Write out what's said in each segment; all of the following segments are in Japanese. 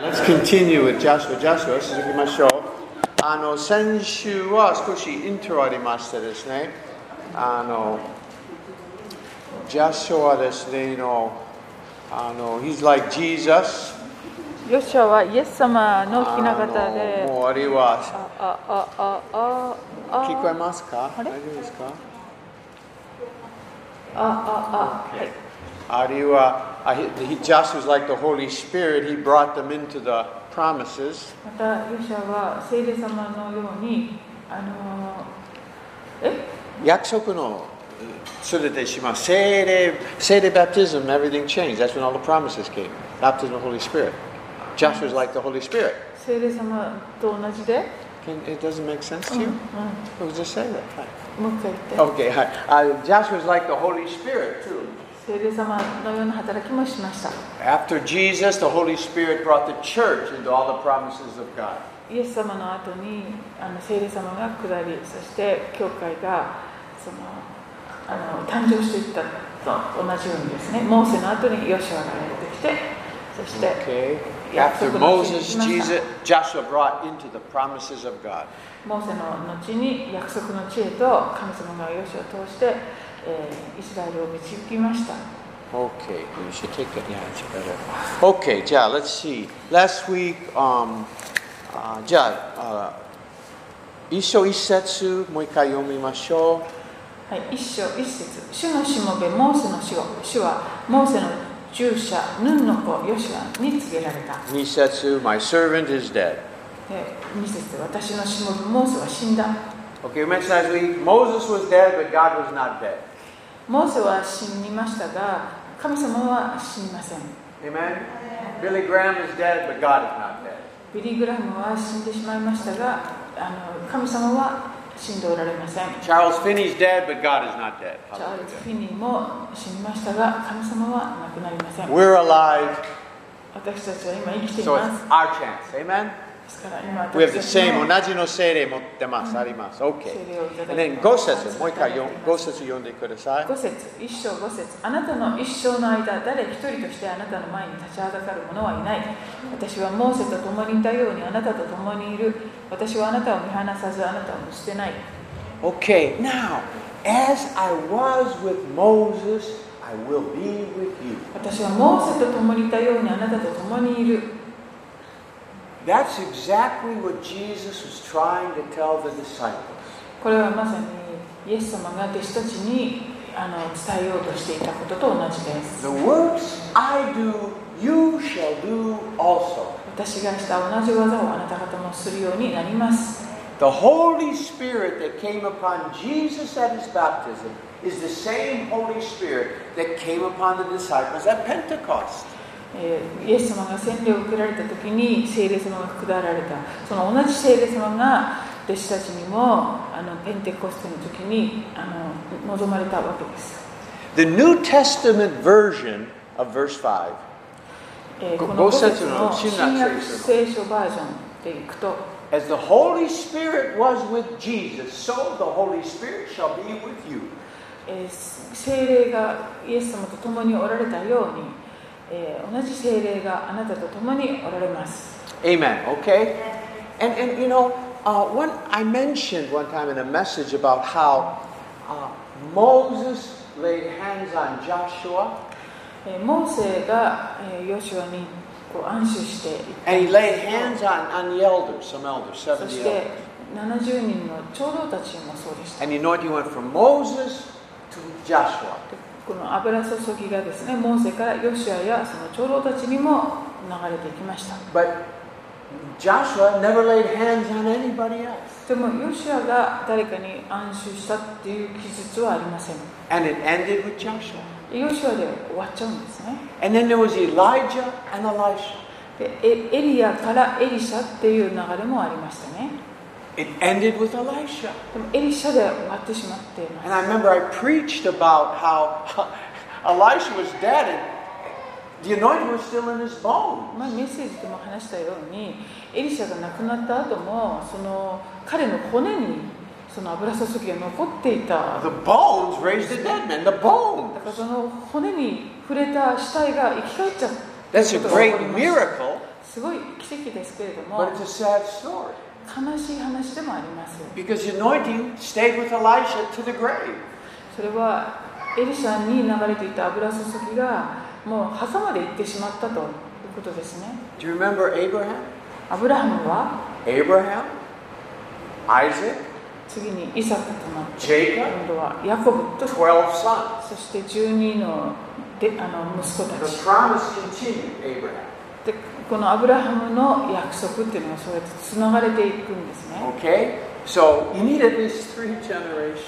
let's continue with Joshua. Joshua, 続きましょう。あの、先週は少しイントロありましてですね、あの、ジャシュはですね、の、あの、he's like Jesus. ヨシュアはイエス様のひな形あでのもうあれは、ああああああ聞こえますかあれ大丈夫ですかあああはいあるいは、uh, he, he, Joshua was like the Holy Spirit, he brought them into the promises. またヨシュアは聖霊様のようにあのえ約束のすべてします。聖霊、聖霊 baptism, everything changed. That's when all the promises came. Baptism of the Holy Spirit. Joshua was like the Holy Spirit. 聖霊様と同じで Can, it doesn't make sense うん to う you? ん We'll just say that. Hi. もう一回言って Okay, hi. Uh, Joshua was like the Holy Spirit too. 聖霊様のような働きもしました After Jesus, the Holy Spirit brought the church into all the promises of God. イエス様の後にあの聖霊様が下りそして教会がそのあの誕生していったと同じようにですねモーセの後にヨシュアがやってきてそして Okay. 約 After Moses, Jesus, Joshua brought into the promises of God. モーセの後に約束の地へと神様がヨシュアを通して、えーイスラエルを導きました Okay, you should take that. Yeah, it's better. Okay, yeah, let's see. Last week, um, uh, じゃあ、uh, 一章一節、もう一回読みましょはい、一章一節主のしもべモーセの死後主はモーセの従者ヌンの子ヨシュアに告げられたう。二節、My servant is dead. で二節私のしもべモーセは死んだ Okay, we mentioned last week, Moses was dead, but God was not dead. モーセは死にましたが、神様は死にません。ビリー・グラムは死んでしまいましたが、あの神様は死んでおられません。チャールズ・フィニーも死にましたが、神様は亡くなりません。私たちは今生きています。So We have 私 the same, の同じの聖霊持ってます。あります。OK。And い then て5節、もう一回読5節読んでください。5節一章5節あなたの一生の間誰一人としてあなたの前に立ちはだかる者はいない私はモーセと共にいたようにあなたと共にいる私はあなたを見放さずあなたを見捨てない Okay, now, as I was with Moses, I will be with you. 私はモーセと共にいたようにあなたと共にいる That's exactly what Jesus was trying to tell the disciples. これはまさにイエス様が弟子たちにあの伝えようとしていたことと同じです The works I do, you shall do also. 私がした同じ技をあなた方もするようになります The Holy Spirit that came upon Jesus at his baptism is the same Holy Spirit that came upon the disciples at Pentecost. えーイエス様が洗礼を受けられた時に聖霊様が下られた。その同じ聖霊様が弟子たちにもあのペンテコステの時にあの望まれたわけです、The New Testament version of verse 5ごえーこの5五節節のの新新約約聖書バージョンでいくと As the Holy Spirit was with Jesus, so the Holy Spirit shall be with you. えー聖霊がイエス様と共におられたように、えー、同じ精霊があなたと共におられます。Amen. Okay? And, and you know, uh, when I mentioned one time in a message about how uh, Moses laid hands on Joshua. モーセがヨシュアにこう安心して、And he laid hands on, on the elders, some elders, 70 elders. そして70人の長老たちもそうでした。And you know what? He went from Moses to Joshua. でこの油注ぎがですね、モーセからヨシュアやその長老たちにも流れていきました。But Joshua never laid hands on anybody else. でもヨシュアが誰かに安守したっていう記述はありません。And it ended with Joshua. ヨシュアで終わっちゃうんですね。And then there was Elijah and Elisha. でエエリアからエリシャっていう流れもありましたね。It ended with Elisha. でもエリシャで終わってしまっていま And I remember I preached about how Elisha was dead and the anointing was still in his す。 bones. まあ、メッセージでも話したようにエリシャが亡くなった後もその彼の骨にその油注ぎが残っていた The bones raised the dead man. The だ bones. からその骨に触れた死体が生き返っちゃっ That's a ということが起 great こりました miracle, すごい奇跡ですけれど but も it's a sad story. 悲しい話でもあります Because the anointing stayed with Elisha to the grave. それはエリシャに流れていた油注ぎがもう墓まで行ってしまったということですね Do you remember Abraham? アブラハムは Abraham, Isaac, 次にイサクとなって今度はヤコブと12 sons. そして12のであの息子た The ち promise continued, Abraham. でこのアブラハムの約束っていうのがそうやってつながれていくんですね Okay? So you need at least three generations.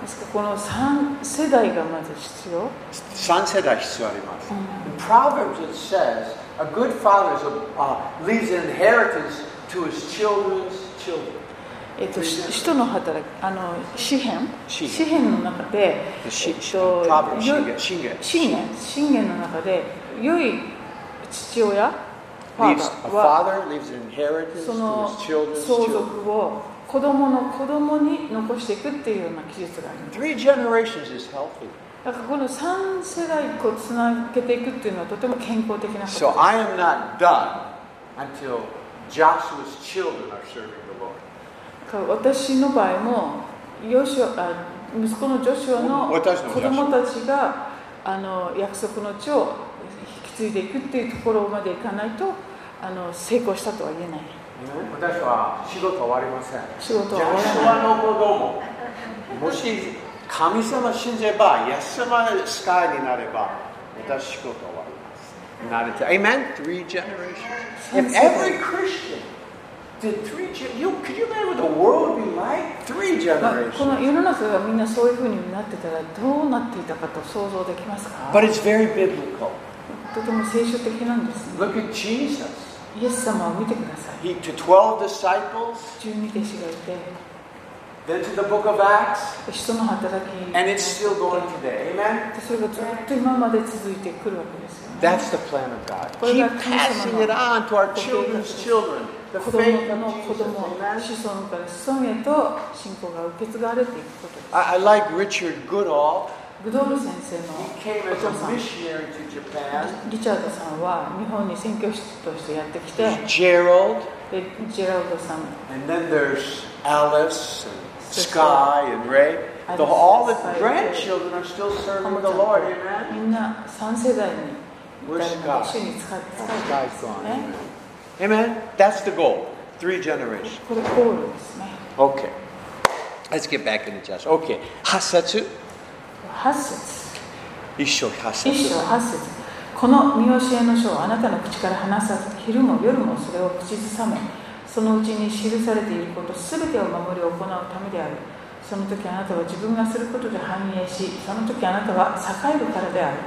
ですからこの3世代がまず必要、3世代必要あります。In Proverbs it says, a good father is a, uh, leaves an inheritance to his children's children. えっと、し使徒の働きあの詩篇詩詩篇の中で、えっしと、信玄の中で良い父親 father 子供の子供に残していくっていうような記述があります。だからこの3世代をつなげていくっていうのはとても健康的なこ。私の場合もヨシュ息子のジョシュアの子供たちがあの約束の地を継いでいくっていうところまでいかないとあの成功したとは言えない私は仕事終わりません。仕事終わらないもし神様信じれば、イエス様スカイになれば、私仕事終わります。Not until, amen? Three generations. If every Christian did three generations, you, could you imagine what the world would be like? Three まあこ generations. の世の中がみんなそういうふうになってたらどうなっていたかと想像できますか But it's very biblical. とても聖書的なんですね Look at Jesus. イエス様を見てください He to 12 disciples, 十二弟子がいて then to the book of Acts, 人の働き and it's still going today. Amen? でそれがずっと今まで続いてくるわけですよね That's the plan of God. Keep passing it on to our children's children. 子供の子.供?子孫から子孫へと信仰が受け継がれていくことです I like Richard Goodall. グドール先生 He の came お as 父 a さん missionary to Japan. リチャードさんは日本に宣教師としてやってきて Gerald, でジェラルドさん and then there's Alice and Sky and Ray. The, Alice, all the Sky, grandchildren are still serving the Lord. Amen? みんな3世代に Where's 至るま Sky? で主に使って使って Sky's gone. ね Amen? That's the goal. Three generations. これゴールですね Okay. Let's get back into Joshua. Okay. 8節 8節一章八節一章8節この見教えの書をあなたの口から話さず昼も夜もそれを口ずさめそのうちに記されていることすべてを守り行うためである。その時あなたは自分がすることで繁栄しその時あなたは栄えるからである。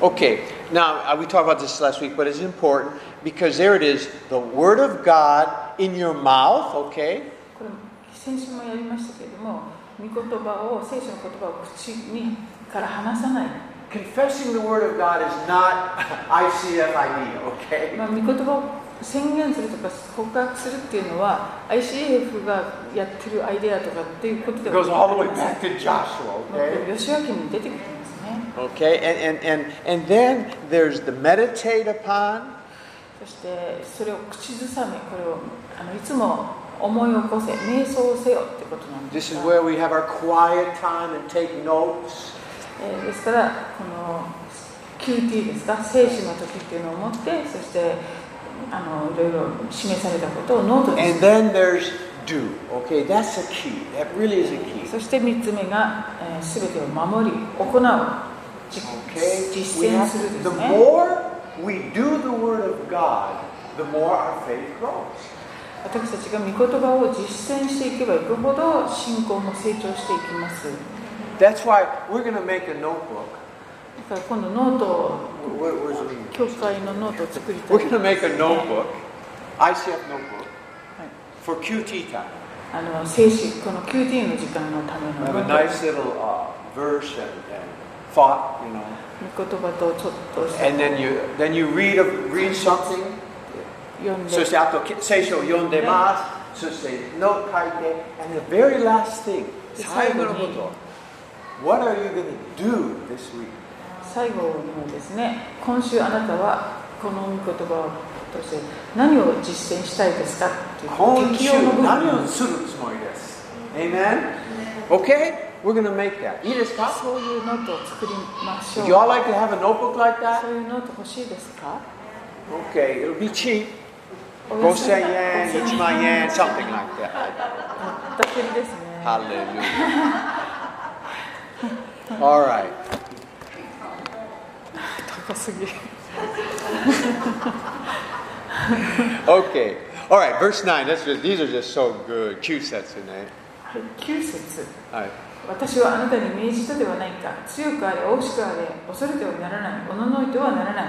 Okay, now uh, we talked about this last week, but it's important because there it is the Word of God in your mouth, okay? これ先週もやりましたけれども御言葉を聖書の言葉を口にから話さない、Confessing the Word of God is not ICFID, okay? まあ、御言葉を宣言するとか告白するっていうのは ICF がやってるアイデアとかっていうことで goes は all the あり way ません back to Joshua, まあ okay? 吉脇に出てきてますね Okay, and, and, and, and then there's the meditate upon, そしてそれを口ずさめこれをあのいつも思い起こせ、瞑想せよってことなんです。ですから、この QT ですか、静止の時っていうのを持って、そしてあのいろいろ示されたことをノートにする。Okay, that's a key. That really、is a key. そして3つ目が、す、え、べ、ー、てを守り、行う。実践するですね。私たちが御言葉を実践していけばいくほど信仰も成長していきます That's why we're going to make a notebook. だから今度ノートを?教会のノートを作りたい We're going to make a notebook, ICF notebook, はい for QT time. あの聖書この QT の時間のための have ノ a ート nice little uh, verse and, and thought, you know. 御言葉とちょっとした And then you then you read a, read something. 読んでそしてあと聖書を読んでます。そしてノート書いて。And the very last thing. で最後のこと。What are you going to do this week? 最後にはですね今週あなたはこの御言葉として何を実践したいですか今週何をするつもりです Amen? Okay? We're going to make that. いいですかそういうノートを作りましょう you all like to have a notebook like そ that? ういうノート欲しいですか Okay, it'll be cheap. 5000円、1万円、something like that. ぼったくりですね Hallelujah. All right. 高すぎ Okay. All right, verse 9. That's just, these are just so good. Q sets in there. はい私はあなたに命じたではないか強くあれ大しくあれ恐れてはならないおののいてはならない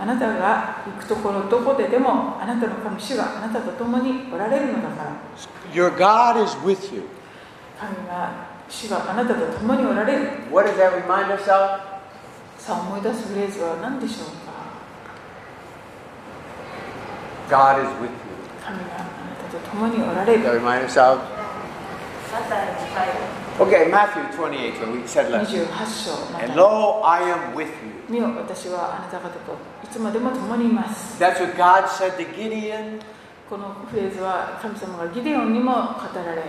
あなたが行くところどこででもあなたの神主があなたと共におられるのだから Your God is with you. 神が主があなたと共におられる What does that remind us of? さあ思い出すフレーズは何でしょうか God is with you. 神があなたと共におられ Does that る remind us of? Okay, Matthew 28, when we said last. 28章ま And た lo, I am with you. 見よ私はあなた方といつまでも共にいます That's what God said to Gideon. このフレーズは神様がギデオンにも語られ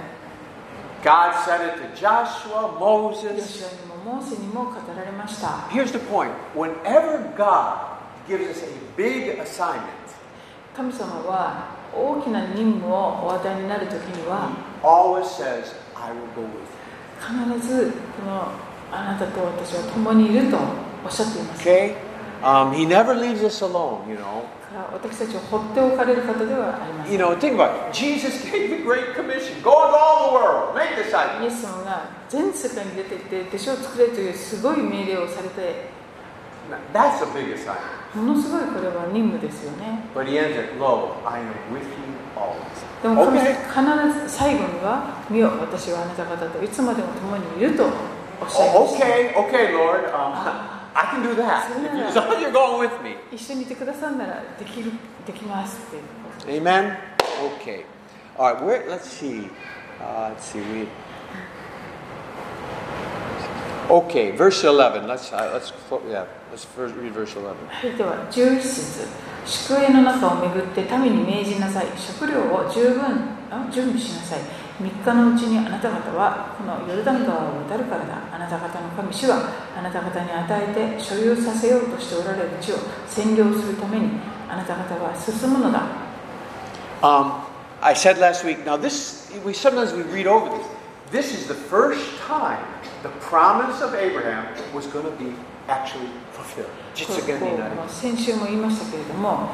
God said it to Joshua, ヨ Moses. モーセにも語られました Here's the point. Whenever God gives us a big assignment, 神様は大きな任務をお与えになるときに He は always says, I will go with you. 必ずこのあなたと私は共にいるとおっしゃっています Okay? Um, he never leaves us alone, you know. 私たちを放っておかれる方ではありません You know, think about it. Jesus gave the Great Commission. Go into all the world. Make イ disciples. エス様が全世界に出て行って弟子を作れというすごい命令をされて That's a big assignment. ものすごいこれは任務ですよね But he ends it, Lo, I am with you always. でも神 Okay. 必ず最後には「見よ私はあなた方といつまでも共にいる」とおっしゃいま Oh, した okay, okay, Lord. Um, I can do that. As long as you're going with me. 一緒にいてくださるならできるできますっていうことです Amen? Okay. All right, where, let's see. Uh, let's see. We, okay, verse 11. Let's, uh, let's, yeah, let's first read verse 11. はい、では11節宿営の中を巡って民に命じなさい食料を十分あ準備しなさい3日のうちにあなた方はこのヨルダン川を渡るからだあなた方の神主はあなた方に与えて所有させようとしておられる地を占領するためにあなた方は進むのだ Um, I said last week, now this, we sometimes we read over this. This is the first time the promise of Abraham was going to be actually fulfilled. こ実現になる。こう先週も言いましたけれども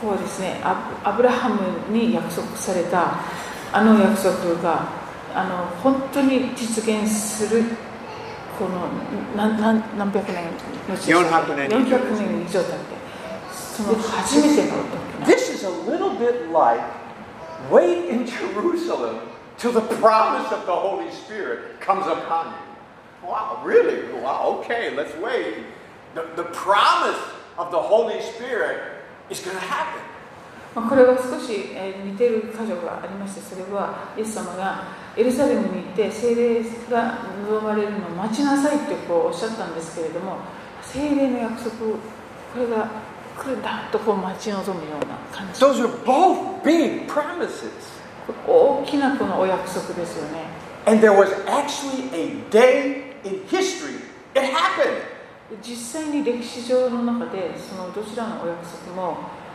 ここはですねアアブラハムに約束されたあの約束があの本当に実現するこの何何何百年のうち400年以上400年以上経ってその初めての時 This is a little bit like wait in Jerusalem till the promise of the Holy Spirit comes upon you. Wow, really? Wow, okay, let's wait. The, the promise of the Holy Spirit is going to happen. まあこれは少しえー似ている箇所がありましてそれはイエス様がエルサレムに行って聖霊が望まれるのを待ちなさいってこうおっしゃったんですけれども聖霊の約束これが来るんだとこう待ち望むような感じ Those are both big promises. 大きなこのお約束ですよね And there was actually a day in history. It happened. 実際に歴史上の中でそのどちらのお約束も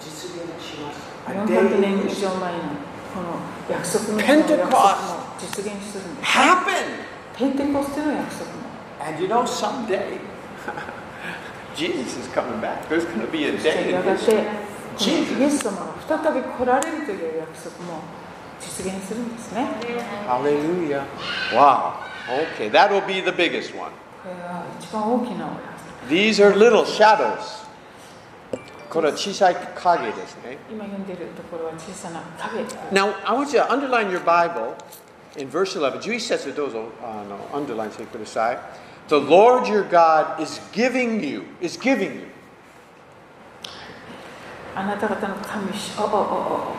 実現しました。A day 400年 in 以 history. 上前のこの約束の Pentecost この約束も実現するんです Happened. ペンテコステの約束も And you know someday Jesus is coming back. There's going to be a そして day や in が history. てこのイエス様が再び来られるという約束も実現するんですね Hallelujah. Wow. Okay, that will be the biggest one. これが一番大きなお約束 These are little shadows. これは小さい影ですね。今読んでいるところは小さな影 Now, I want you to underline your Bible in verse 11. 11節どうぞあの underline してください。The Lord your God is giving you, is giving you. あなた方の神主おおおおお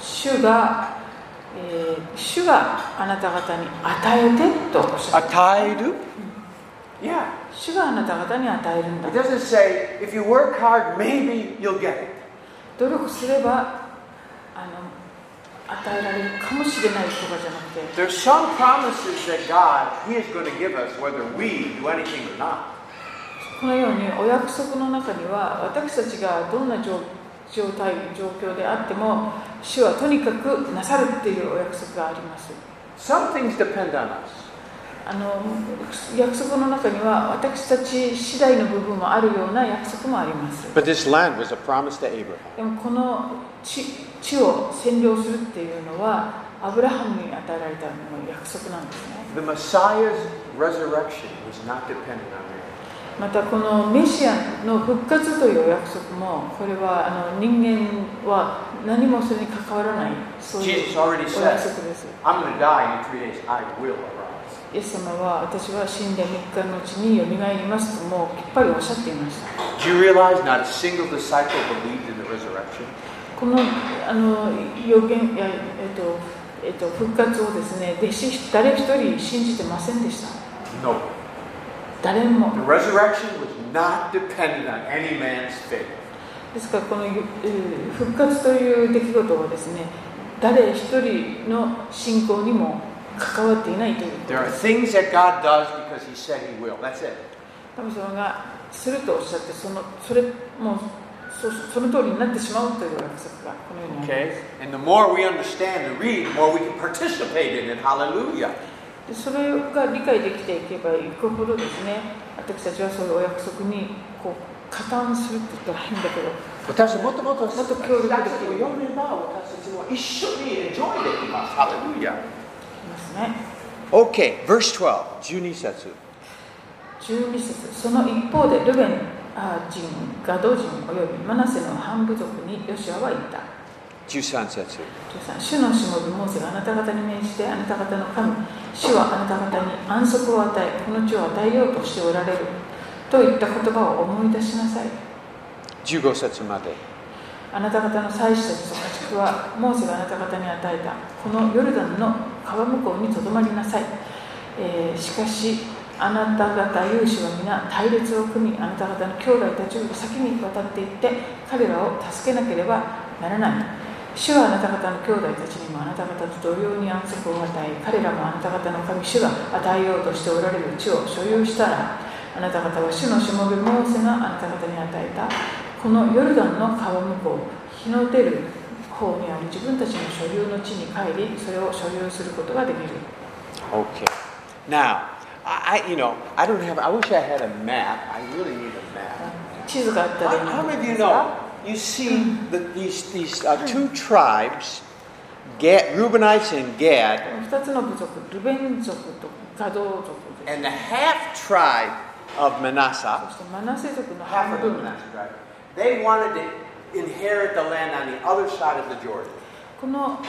主が、えー主があなた方に与えてと与える Yeah. 主があなた方に与えるんだ It doesn't say if you work hard, maybe you'll get it. 努力すればあの与えられるかもしれないとかじゃなくて There's some promises that God, He is going to give us whether we do anything or not. このようにお約束の中には私たちがどんな状状態状況であっても主はとにかくなさるっていうお約束があります Some things depend on us. あの約束の中には私たち次第の部分もあるような約束もあります。But でもこの地,を占領するっていうのはアブラハムに与えられたの約束なんですね。またこのメシアの復活という約束もこれはあの人間は何もそれに関わらないそういう約束です。イエス様は私は死んで3日のうちによみがえりますともうきっぱりおっしゃっていました Do you realize not a single disciple believed in the resurrection? このあの予言や、えっとえっと、復活をですね弟子誰一人信じてませんでした No. 誰も The resurrection was not dependent on any man's faith. ですからこのえー復活という出来事はですね誰一人の信仰にも関わっていないということ There で are す things that God does because He said He will. That's it. 神様がするとおっしゃってそのそれもうそその通りになってしまうという約束がこのようにありま Okay? す And the more we understand and read, the more we can participate in it. それが理解できていけばいくほどですね私たちはそういうお約束にこう加担するって言ったら変だけど私もっともっともっと協力できる私たちも一緒に enjoy できます。Hallelujah. いますね Okay, verse 12. 12節。12節その一方でルベンあ人ガド人およびマナセの半部族にヨシアは言った13節。13主のしもべモーセがあなた方に命じてあなた方の神主はあなた方に安息を与えこの地を与えようとしておられるといった言葉を思い出しなさい15節まで。あなた方の祭司たちと家畜はモーセがあなた方に与えたこのヨルダンの川向こうにとどまりなさい、えーしかしあなた方有志は皆隊列を組みあなた方の兄弟たちより先に渡っていって彼らを助けなければならない。主はあなた方の兄弟たちにもあなた方と同様に安息を与え彼らもあなた方の神主が与えようとしておられる地を所有したらあなた方は主のしもべモーセがあなた方に与えたこのヨルダンの川向こう日の出る方にある自分たちの所有の地に帰りそれを所有することができる Okay. Now, I, I- you know, I don't have, I wish I had a map. I really need a map. 地図があったらいい How, な how と思 many い of ま you すが know? You see the, these, these uh, two tribes, Gad, Reubenites and Gad, 2つの部族ルベン族とガド族です and the half tribe of そ Manasseh, してマナセ族の half 半 of the 分 Manasseh tribe, they wanted to inherit the land on the other side of the Jordan. この、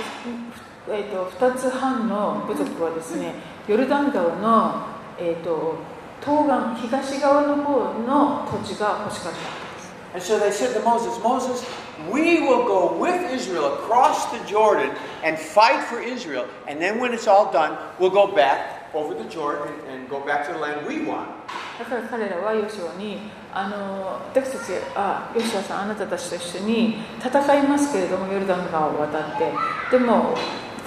えー、と2つ半の部族はですねヨルダン川の、えー、と東岸東側の方の土地が欲しかった And so they said to Moses, Moses, we will go with Israel across the Jordan and fight for Israel. And then when it's all done, we'll go back over the Jordan and go back to the land we want. だから彼らはヨシュアに あの私たちあヨシュアさんあなたたちと一緒に戦いますけれどもヨルダン川を渡ってでも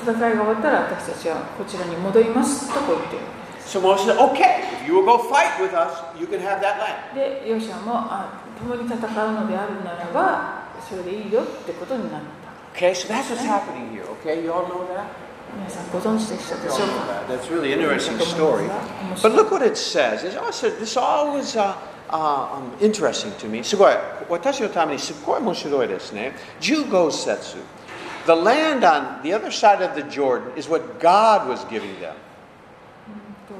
戦いが終わったら私たちはこちらに戻りますとこう言っている So Moses said, okay, if you will go fight with us, you can have that land. でヨシュアもあ共に戦うのであるならばそれでいいよってことになった Okay, so that's what's happening here, okay? You all know that? 皆さんご存知でしたでしょうか that. That's really interesting story. But が look what it says. It's also, this all was uh, uh, um, interesting to me. すごい。私のためにすごい面白いですね。15節。The land on the other side of the Jordan is what God was giving them. と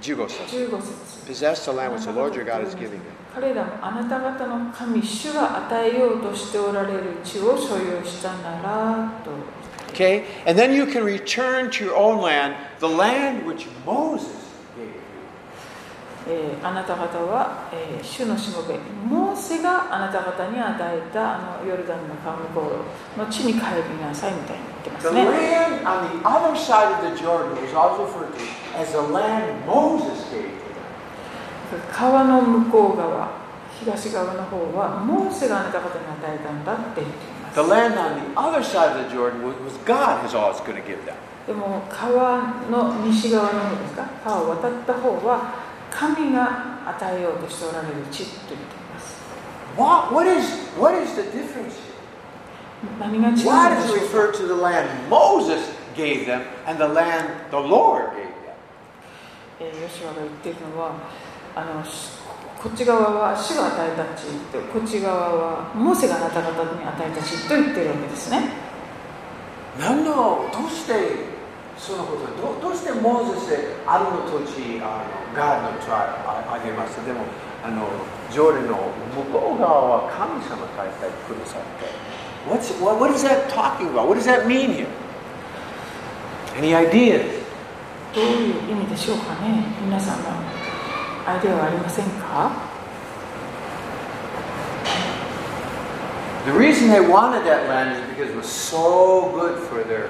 15節。 15節 Possess the land which the Lord your God is giving them. 彼らもあなた方の神主が与えようとしておられる地を所有したならと Okay? And then you can return to your own land, the land which Moses gave you. えーあなた方は、えー主のしもべモーセがあなた方に与えたあのヨルダンの川向こうの地に帰りなさいみたいに言ってま The すね land on the other side of the Jordan was also referred to as the land Moses gave to them. 川の向こう側東側の方はモーセがあなた方に与えたんだって言っています The land on the other side of the Jordan was, was God is always going to give them. でも川の西側の方ですか川を渡った方は神が与えようとしておられる地と言っています What, what, is, what is the difference? here? 何が違うんで Why does し it ょうか？Refer to the land Moses gave them and the land the Lord gave them? えーヨシュアが言っているのはあのしこっち側は主が与えた地とこっち側はモーセがあなた方に与えた地と言ってるわけですね何のどうしてそのことどどうしてモーゼスアルの土地あのガードとああげますでもあの条例の向こう側は神様大体くださって What's, what, what is that talking about? What does that mean here? Any ideas? どういう意味でしょうかね皆さんのアイデアはありませんか The reason they wanted that land is because it was so good for their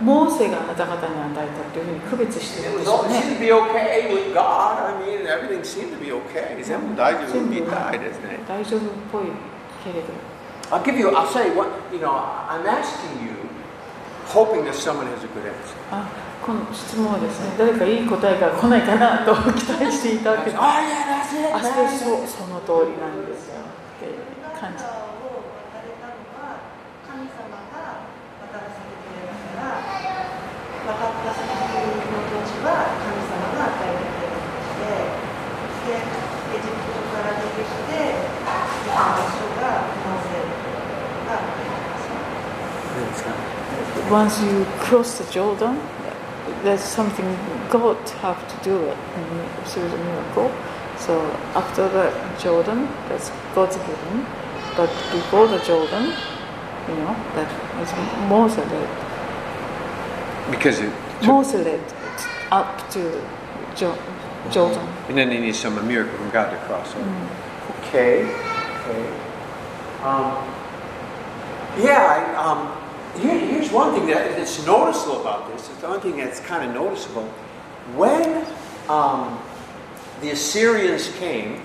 モーセがあなに与えたというふうに区別して。大丈夫っぽいけれど。この質問はですね、誰かいい答えが来ないかなと期待していた。あ あ、いや、そうその通りなんですよ。ででエジプトから出てきて見た場所がモーセが与えた場所 Once you cross the Jordan, there's something God have to do it and through the miracle. So after the Jordan, that's God's given. But before the Jordan, you know, that is Moses led. Because it took, Moses led up to jo- Jordan. and then they need some a miracle from God to cross over. Okay. Okay. Um, yeah. I, um, here, here's one thing that, that's noticeable about this. It's one thing that's kind of noticeable. When um, the Assyrians came,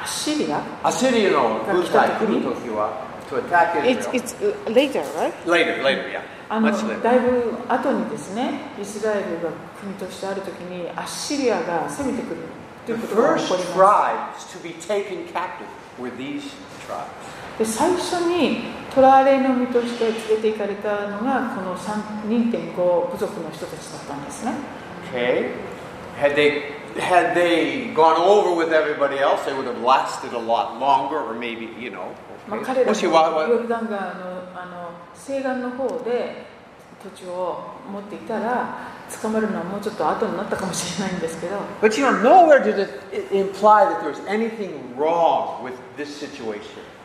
アッシリア Assyrian no, が来た時に to attack It's, Israel. it's uh, later, right? Later, later, yeah. あの Much later. だいぶ後にですねイスラエルが国としてある時にアッシリアが攻めてくるとい The うことが起 first こります tribes to be taken captive were these tribes. で最初に捕らわれの身として連れて行かれたのがこの3 2.5部族の人たちだったんですね Okay. Had they had they gone over with everybody else, they would have lasted a lot longer, or maybe you know. もしわルダの,あの西岸の方で土地を持っていたら捕まるのはもうちょっと後になったかもしれないんですけど。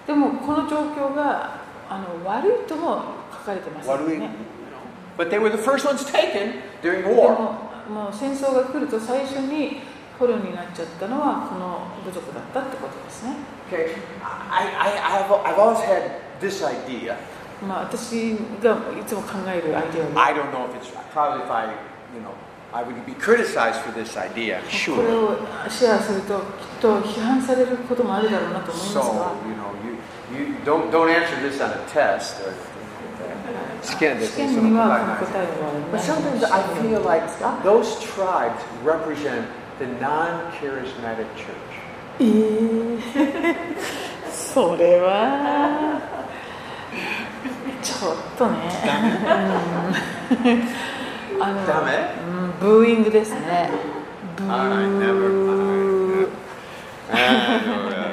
でもこの状況があの悪いとも書かれてますよね。でも,もう戦争が来ると最初に捕虜になっちゃったのはこの部族だったってことですね。Okay. I, I, I've, I've always had this idea. まあ私がいつも考えるアイデアは I don't know if it's probably if I, you know, I would be criticized for this idea. I'm これ sure. をシェアするときっと批判されることもあるだろうなと思いますが So you know, you, you don't don't answer this on a test or. 試験で試験にはこの答えは But ない sometimes I feel like those tribes represent the non-charismatic church. えー。それは。ちょっとね。うん。あのダメ？うんブーイングですね。ブ I never. ー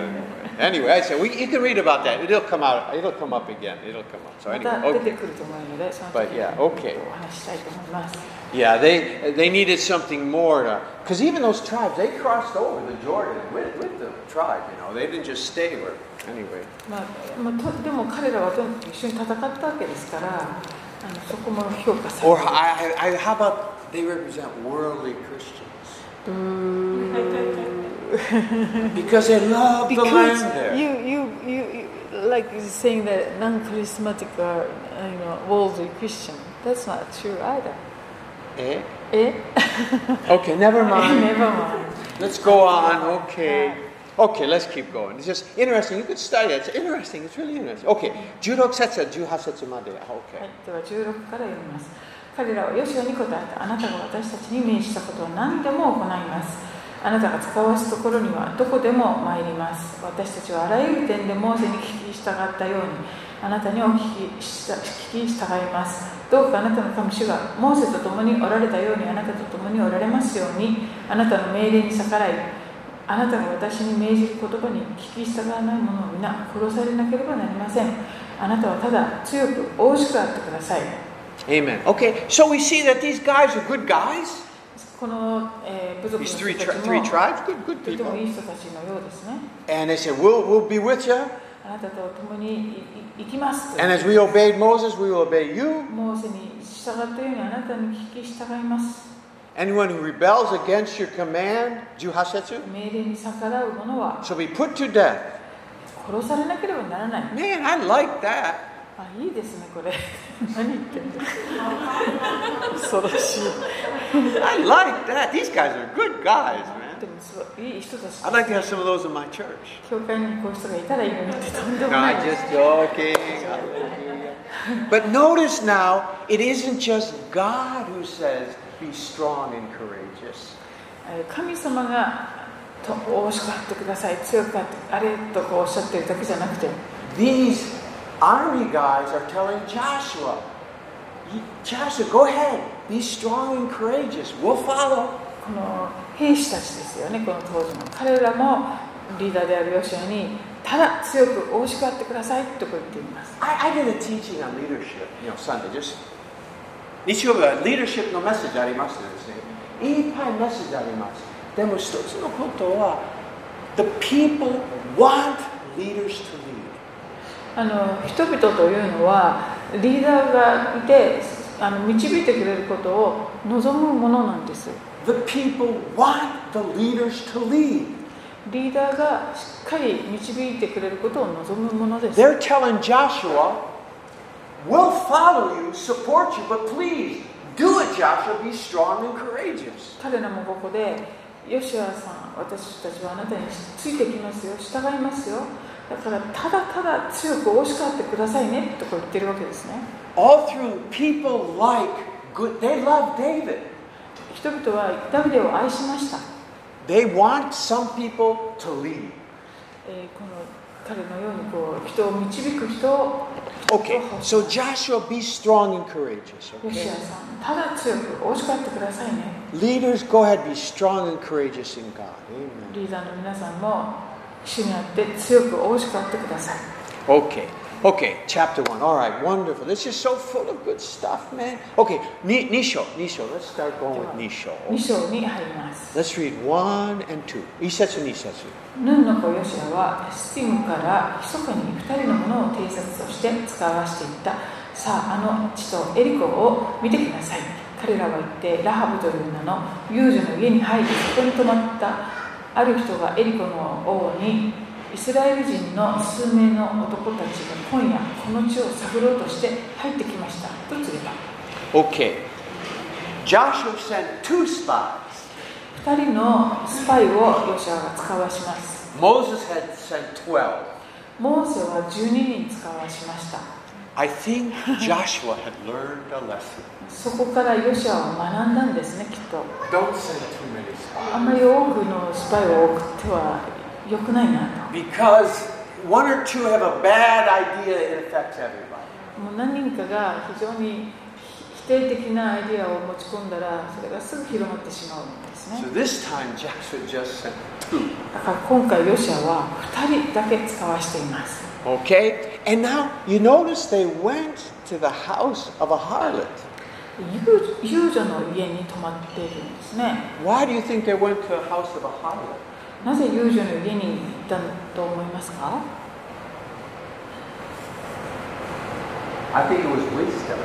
Anyway, I said we, you can read about that. It'll come out. It'll come up again. It'll come up. So ま anyway, た出て okay. くると思うのでその But 時 yeah, に okay. お話ししたいと思います Yeah, they they needed something more to, because even those tribes they crossed over the Jordan with, with the tribe. You know, they didn't just stay where. Anyway, まあまあ、とでも彼らはとにかく一緒に戦ったわけですからあのそこも評価され or て I, I, I, how about they represent worldly Christians ブー because they love the because land there. you, you, you, you like saying that non-charismatic are you know worldly Christian. That's not true either. Eh? Eh? Okay, never mind. Never mind. Let's go on. Okay. Okay, let's keep going. It's just interesting. You could study it. It's interesting. It's really interesting. Okay. 16節18節まで。は Okay. い、では16から読みます。彼らはヨシュアに答えた。あなたが私たちに命じたことは何でも行います。 あなたが使わすところにはどこでも参ります。私たちはあらゆる点でモーセに聞き従ったように、あなたにお聞きした聞き従います。どうかあなたの神主がモーセと共におられたようにあなたと共におられますように、あなたの命令に逆らい、あなたが私に命じる言葉に聞き従わない者を皆殺されなければなりません。あなたはただ強く大しくあってください。Amen. Okay, so we see that these guys are good guys? この、えー部族の These 人 three, た tri- ち three も tribes, good, good とても people. いい人たちのようですね。 And they said, we'll, we'll be with you. あなたと共にいい行きますと。 And as we obeyed Moses, we will obey you. モーセに従ったようにあなたに聞き従います。 Anyone who rebels against your command, Juhasetsu, 命令に逆らう者は shall be put to death. 殺されなければならない。 Man, I like that. あ、いいですね、これ。何言ってんだ恐ろしい。I like that. These guys are good guys, man. でもすごいいい人たち。I'd like to have some of those in my church. 教会にもこういう人がいたらいいのにってとんでも No, ないす。just joking. But notice now, it isn't just God who says, be strong and courageous. えー神様がと大しくあってください、強くあってあれとこうおっしゃってるだけじゃなくて、These army guys are telling Joshua, "You- Joshua, go ahead, be strong and courageous. We'll follow. この兵士たちですよね、この当時の。彼らもリーダーであるヨシュアに、ただ強く大しくあってくださいとこう言っています。 I, I did a teaching on leadership, you know, Sunday. Just 日曜日は leadership のメッセージありましたですね。いっぱいメッセージあります。でも一つのことは、the people want leaders to lead. あの人々というのはリーダーがいてあの導いてくれることを望むものなんです The people want the leaders to lead. リーダーがしっかり導いてくれることを望むものです They're telling Joshua, we'll follow you, support you, but please do it, Joshua. Be strong and courageous. 彼らもここでヨシュアさん私たちはあなたについてきますよ従いますよだからただただ強く大しくあってくださいねとこう言ってるわけですね All through, people like good, they love David. 人々はダビデを愛しました、They want some people to lead. えーこの彼のようにこう人を導く人を Okay, so Joshua, be strong and courageous. Okay? Leaders, go ahead, be strong and courageous in God. Amen. 主にあって強く大しくあってください Okay, okay, chapter one. All right, wonderful. This is so full of good stuff, man. Okay, Ni- Nisho, Nisho. Let's start going with Nisho. 2章に入ります Let's read one and two. 一節二節。ヌンの子ヨシュアはスティムから密かに2人の者を偵察として使わしていったさああの地とエリコを見てきなさい彼らは行ってラハブという名の遊女の家に入りそこに泊まったある人がエリコの王にイスラエル人の数名の男たちが今夜この地を探ろうとして入ってきましたと告げた Okay. Joshua sent two spies. 2人のスパイをヨシュアが使わします Moses had sent 12. モーセは12人使わしました I think Joshua had learned a lesson. そこからヨシュアは学んだんですねきっとあ.んまり多くのスパイを送っては良くないなと Because one or two have a bad idea, it affects everybody. もう何人かが非常に否定的なアイデアを持ち込んだらそれがすぐ広まってしまうんですね So this time Joshua just sent two. だから今回ヨシアは2人だけ使わしています Okay? And now you notice they went to the house of a harlot. 遊遊女の家に泊まっているんですね Why do you think they went to a house of a harlot? なぜ遊女の家に行ったと思いますか I think it was wisdom.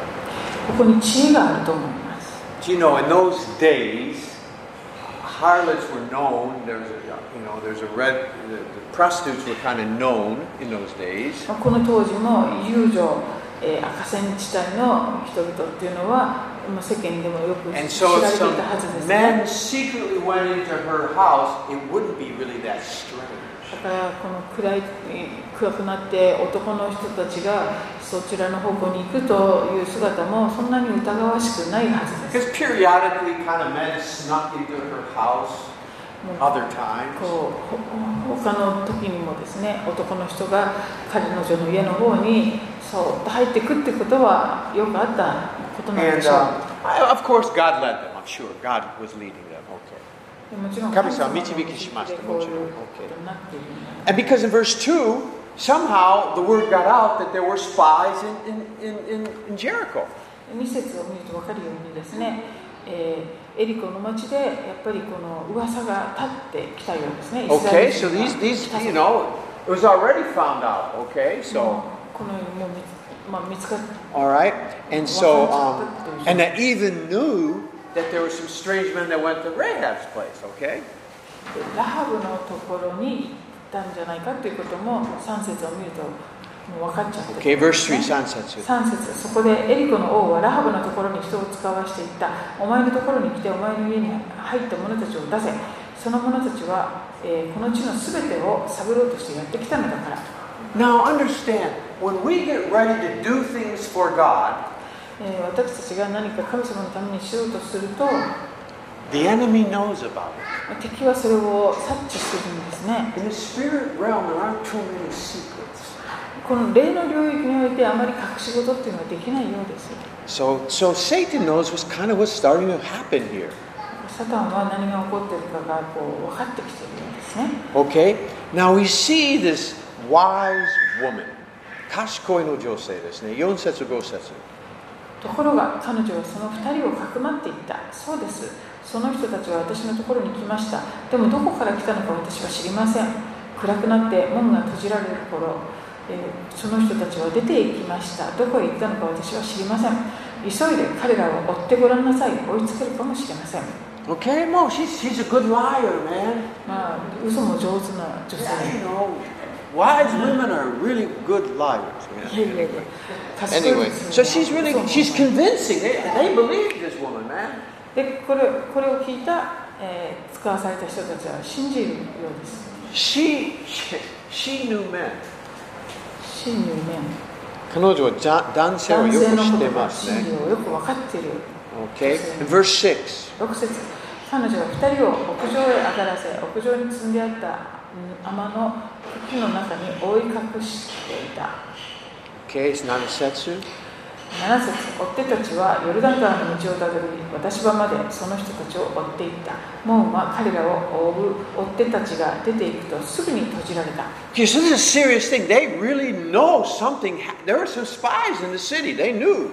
ここに知恵があると思います Do you know, in those days, harlots were known. There's a, you know, there's a red. The, the prostitutes were kind of known in those days. この当時も遊女、えー、赤線地帯の人々っていうのは世間でもよく知られていたはずです、だから暗,くなって男の人たちがそちらの方向に行くという姿もそんなに疑わしくないはずです。他の時にもですね男の人が彼女の家の方にそうっと入ってくってことはよくあったことなんで And しょう、 uh, I- of course, God led them. I'm sure God was leading them. Okay. でもちろん神様の導きしましたこういうもちろんことになっているんだ And because in verse 2, somehow the word got out that there were spies in, in, in, in, in Jericho. 2節を見ると分かるようにですね、えーエリコの町でやっぱりこの噂が立ってきたようですね。イスラエ Okay, ル so 人が these, these 来たぞ you know, it was already found out. Okay, も so, all right? And so, um, and they even knew that there were some strange men that went to Rahab's place. Okay, ラハブのところに行ったんじゃないかということも3節を見るともう分かっちゃってる okay, verse 3, Sansetsu. 3節そこでエリコの王はラハブのところに人を使わしていったお前のところに来てお前の家に入った者たちを出せその者たちは、えーこの地のすべてを探ろうとしてやってきたのだから Now understand, when we get ready to do things for God, えー私たちが何か神様のためにしようとすると the enemy knows about it. 敵はそれを察知するんですね In the spirit realm, there aren't too many secrets. この霊の領域においてあまり隠し事っていうのはできないようです So, so Satan knows what's kind of what's starting to happen here. サタンは何が起こっているかがこう分かってきているようですね Okay? Now we see this wise woman. 賢いの女性ですね。4節5節。ところが彼女はその2人をかくまっていった。そうです。その人たちは私のところに来ました。でもどこから来たのか私は知りません。暗くなって門が閉じられる頃、えーその人たちは出て行きました。どこへ行ったのか私は知りません。急いで彼らを追ってごらんなさい。追いつけるかもしれません。Okay, Mo, she's, she's a good liar, man. まあ嘘も上手な女性。Yeah, you know, wise women are really good liars. いやい Man. やいや賢い Anyway, so she's really, she's convincing. They, they believe this woman, man. でこれこれを聞いた、えー使わされた人たちは信じるようです She, she, she knew men. 真理面彼女はじゃ男性を男よく知ってますねよく分かっている Okay? In verse 6. 6節彼女は2人を屋上へ上がらせ屋上に積んであったうん天の茎の中に覆い隠していた Okay, it's not a setsu. 7節追っ手たちはヨルダン川の道をたどり私場までその人たちを追っていった門は彼らを追う追っ手たちが出ていくとすぐに閉じられた Okay, so this is a serious thing. They really know something. There were some spies in the city. They knew.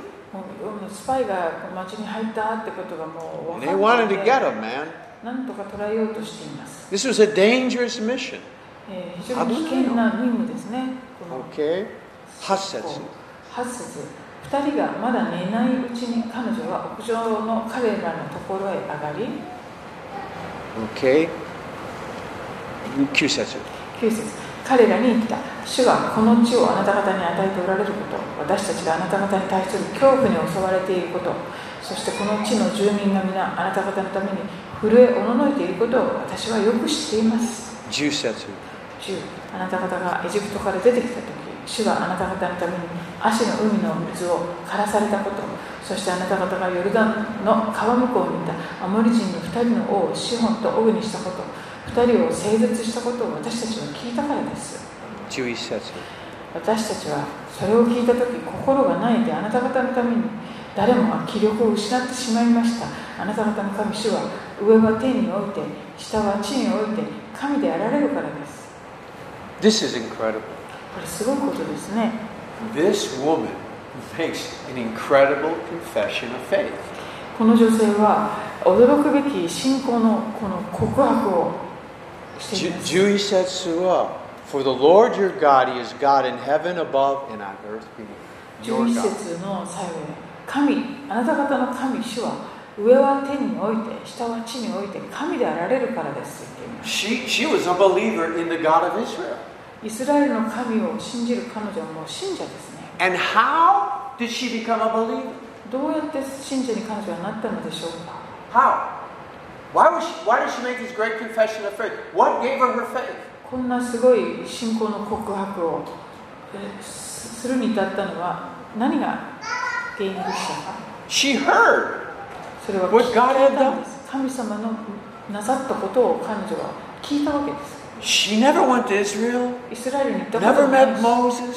スパイが町に入ったってことがもう分 they かっ wanted てい to て get them, man. なんとか捕らえようとしています、This was a dangerous mission. えー非常に危険な任務ですね Okay? 8節。8節2人がまだ寝ないうちに彼女は屋上の彼らのところへ上がり Okay? 9節。9節彼らに言った主がこの地をあなた方に与えておられること私たちがあなた方に対する恐怖に襲われていることそしてこの地の住民が皆あなた方のために震えおののいていることを私はよく知っています。10節。10あなた方がエジプトから出てきた時主があなた方のために足の海の水を枯らされたことそしてあなた方がヨルダンの川向こうにいたアモリ人の2人の王シホンとオグにしたこと2人を整絶したことを私たちは聞いたからです。11節。私たちはそれを聞いた時心が泣いてあなた方のために誰もが気力を失ってしまいましたあなた方の神主は上は天において下は地において神であられるからです This is incredible. これすごいことですね This woman makes an incredible confession of faith. この女性は驚くべき信仰のこの告白をしています11節は For the Lord your God, He is God in heaven above and on earth beneath. Your 11 God. 節の最後で神あなた方の神主は上は天において下は地において神であられるからですと言います She, she was a believer in the God of Israel. イスラエルの神を信じる彼女はもう信者ですね And how did she become a believer? どうやって信者に彼女はなったのでしょうか How? Why, was she, why did she make this great confession of faith? What gave her her faith? こんなすごい信仰の告白をえーすするに至ったのは何が She heard What God had たんです神様のなさったことを彼女は聞いたわけです She never went to Israel, never met し Moses.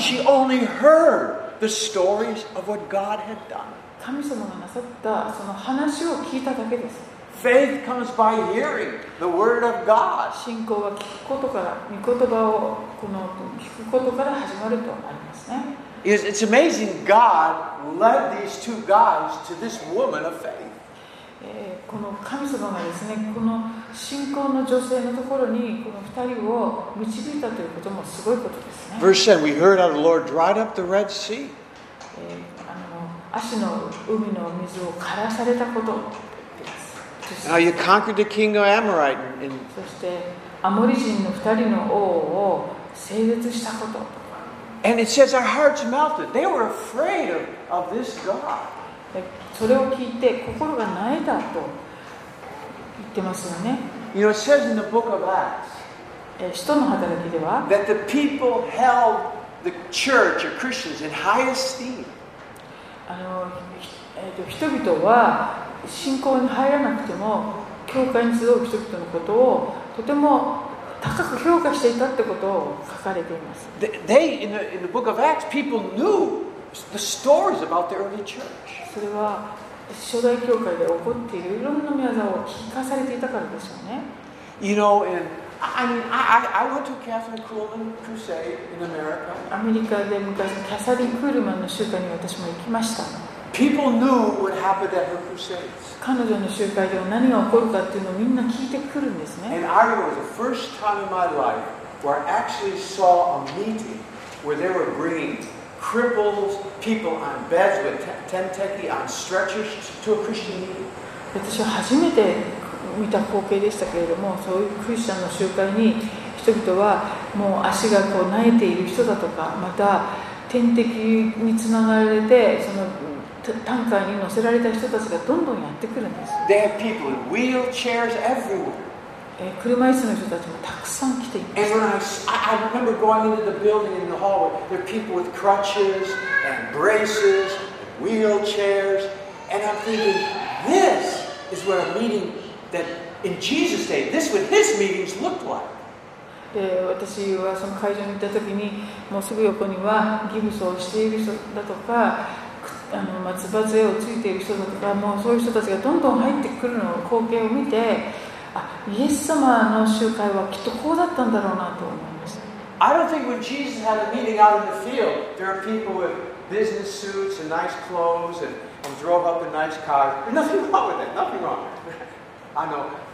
She only heard the stories of what God had done. 神様がなさったその話を聞いただけです Faith comes by hearing the word of God. 信仰は聞くことから御言葉をこの聞くことから始まるとありますね It's, it's amazing God led these two guys to this woman of faith. えーこの神様がですねこの信仰の女性のところにこの2人を導いたということもすごいことですね、Verse 10 We heard how the Lord dried up the Red Sea. えーあの足の海の水を枯らされたこと Now you conquered the king of Amorite. そしてアモリ人の2人の王を征絶したこと And it says our hearts melted. They were afraid of, of this God. でそれを聞いて心が萎えたと言ってますよね You know, it says in the book of Acts えー使徒の働きでは that the people held the church or Christians in high esteem. あの、えーと人々は信仰に入らなくても教会に集う人々のことをとても高く評価していたってことを書かれています They, in, the, in the book of Acts, people knew the stories about the early church. それは初代教会で起こっているいろんな宮沢を聞かされていたからでしょうね You know, and I mean, I, I I went to Catherine Kuhlman crusade in America. アメリカで昔キャサリン・クールマンの集会に私も行きました People knew what happened at her crusades. 彼女の集会では何が起こるかっていうのをみんな聞いてくるんですね And I remember the first time in my life where I actually saw a meeting where they were bringing cripples, people on beds with te- tenteki on stretchers to a Christian meeting. 私は初めて見た光景でしたけれどもそういうクリスチャンの集会に人々はもう足がこう萎えている人だとかまた点滴につながれてそのタンカーに乗せられた人たちがどんどんやってくるんです。で。私はその会場に行ったときに、もうすぐ横にはギブスをしている人だとか、あの松葉杖をついている人だとかもうそういう人たちがどんどん入ってくるのを光景を見てイエス様の集会はきっとこうだったんだろうなと思いました。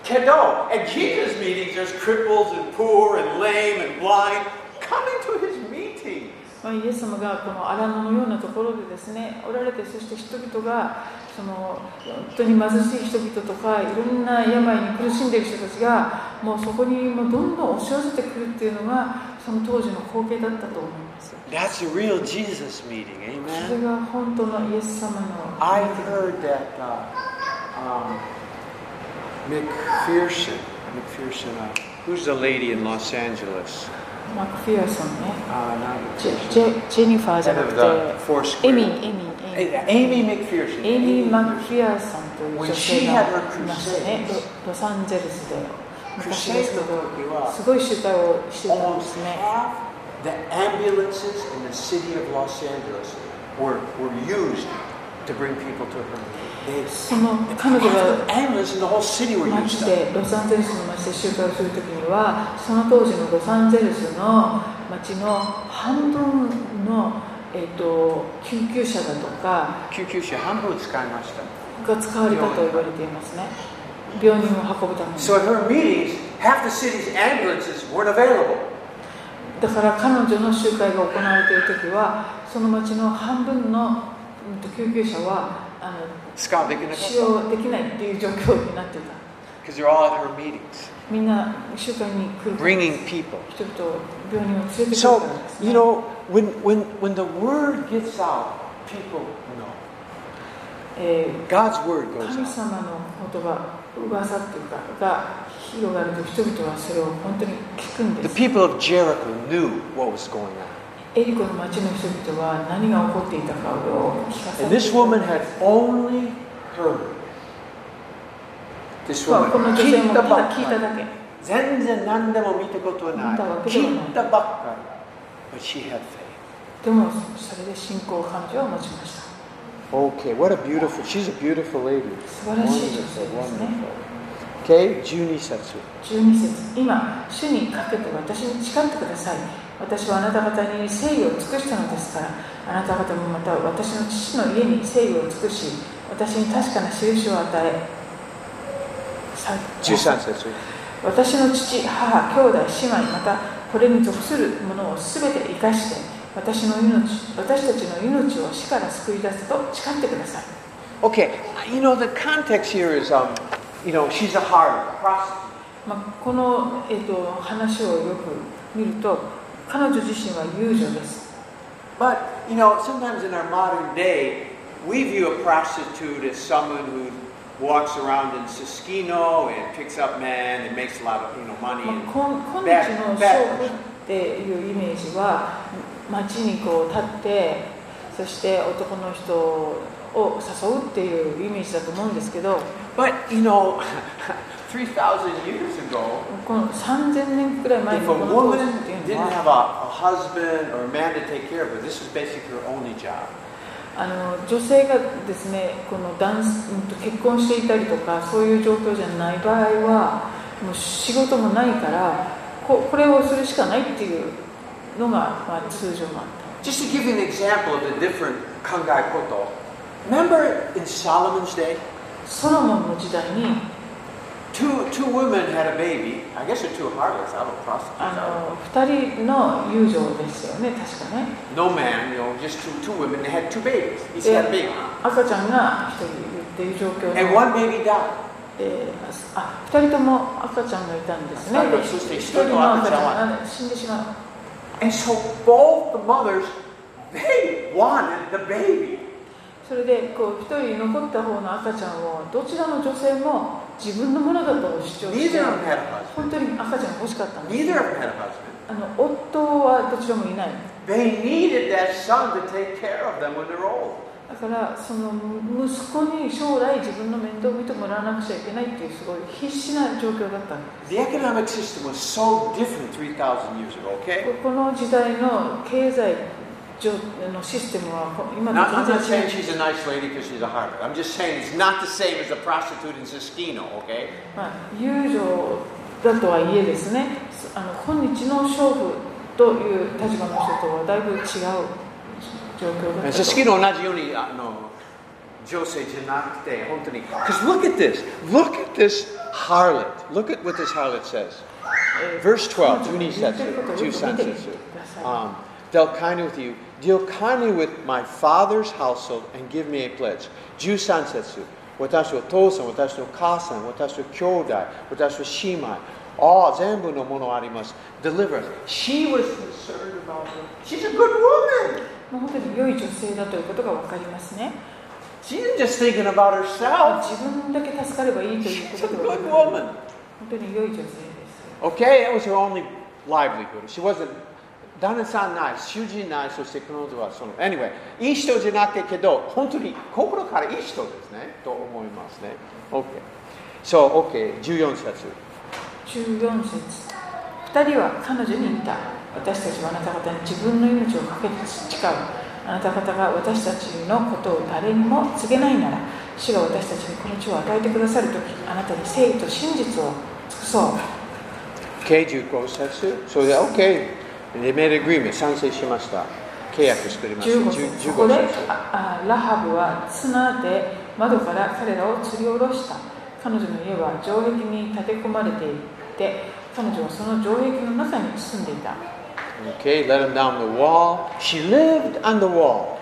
けど、まあ、イエス様がこの荒野のようなところでですねおられてそして人々がその本当に貧しい人々とかいろんな病に苦しんでいる人たちがもうそこにもうどんどん押し寄せてくるっていうのがその当時の光景だったと思います That's a real Jesus meeting, それ amen? が本当のイエス様の I heard that uh, um, McPherson, McPherson, uh, who's the lady in Los Angeles? マクフィアソンね Uh, not ジ McPherson. ェジェジェニファーじゃ Head な of く the て Four エミ Square. エミエミ Eh, Amy McPherson. エイミー・マ Amy クフィアソンという女性がいましたねロロサンゼルスで 昔ですけど Crusade の時はすごい集会をしてたんで almost すね half the ambulances in the city of Los Angeles were, were used to bring people to her. They, その彼女が街.でロサンゼルスの街で集会をするときにはその当時のロサンゼルスの街の半分の、えー、と救急車だとか救急車半分使いました。が使われたと言われていますね病人を運ぶために So at her meetings, half the city's ambulances weren't available. だから彼女の集会が行われているときはその町の半分の、うんと救急車はあの使用できないっていう状況になってた Because they're all at her meetings, みんな集会に来る bringing people. 人々を病人を連れてくるか So, you know, when, when, when the word gets out, people know. えー God's word goes 神 out. 様の言葉噂っていうかが広がると人々はそれを本当に聞くんで The す people of Jericho knew what was going on. エリコの町の人々は何が起こっていたかを聞かさ And れ this て woman had only heard. This まあこの woman 女性もただ聞いただけ全然何でも見たことはない。聞いたばっかり。But she had faith. でもそれで信仰を彼女は持ちました Okay, what a beautiful, she's a beautiful lady. 素晴らしい女性ですね Wonderful. Okay, 12節。12節今主にかけて私に誓ってください私はあなた方に誠意を尽くしたのですからあなた方もまた私の父の家に誠意を尽くし私に確かな印を与えさ13節。私の父、母、兄弟、姉妹、またこれに属するものをすべて生かして私の命、私たちの命を死から救い出すと誓ってください。Okay, you know, the context here is, um, you know, she's a harlot, prostitute. まあ、この、えー、と話をよく見ると彼女自身は遊女です。But, you know, sometimes in our modern day, we view a prostitute as someone who walks around in Siskino and picks up men and makes a lot of, you know, money. ま And, あ、今今日の娼婦っていうイメージは街にこう立ってそして男の人を誘うっていうイメージだと思うんですけど but, you know, この3000年くらい前に,あの女性がですねこの男結婚していたりとかそういう状況じゃない場合はもう仕事もないからこ,これをするしかないっていうのが、まあ、通常もあった。Just to give an example of the different 考え事 Remember in Solomon's day? ソロモンの時代に。Two, two women had a baby. I guess they're two harlots, I don't know, prostitutes. あの2人の遊女ですよね確かね. No man, you know, just two, two women. They had two babies. Each で had a baby. 赤ちゃんが1人いるっていう状況 And の one baby died. であ2人とも赤ちゃんがいたんですねそして1人の赤ちゃんが死んでしまう And so both the mothers, they wanted the baby. それでこう一人残った方の赤ちゃんをどちらの女性も自分のものだと主張して本当に赤ちゃん欲しかったんですあの夫はどちらもいない。だからその息子に将来自分の面倒を見てもらわなくちゃいけないっていうすごい必死な状況だったんです、この時代の経済のシステムはこ今 Now, と I'm 全 not 然 saying 違う she's a nice lady because she's a harlot. I'm just saying it's not the same as a prostitute in Siskino, okay? まあ、遊女だとはいえですねあの今日の娼婦という立場の人とはだいぶ違う状況だったと Siskino 同じようにあの女性じゃなくて本当に Because look at this. Look at this harlot. Look at what this harlot says. えー Verse 12, 彼女の言ってることをよく見てみてください Um, dealt kindly with you. Deal kindly with my father's household and give me a pledge. 13節。私のお父さん、私の母さん、私の兄弟、私の姉妹。ああ、全部のものあります。Deliver us. She was concerned about her. She's a good woman. もう本当に良い女性だということが分かりますね She isn't just thinking about herself. 自分だけ助かればいいというこ She's a とでは good なく woman. 本当に良い女性です Okay, that was her only livelihood. She wasn't 旦那さんない、主人ない、そして彼女はその、anyway、いい人じゃなくてけど、本当に心からいい人ですね、と思いますね。OK。So, OK、14節。14節2人は彼女に言った私たちはあなた方に自分の命をかけて誓うあなた方が私たちのことを誰にも告げないなら主が私たちにこの地を与えてくださるときあなたに誠意と真実を尽くそう Okay, 15節。それで OK。They made agreement. 賛成しました。契約作りました。15節そこで15節。ああラハブは綱で窓から彼らを吊り下ろした彼女の家は城壁に立て込まれていて彼女はその城壁の中に住んでいた Okay, let him down the wall. She lived on the wall.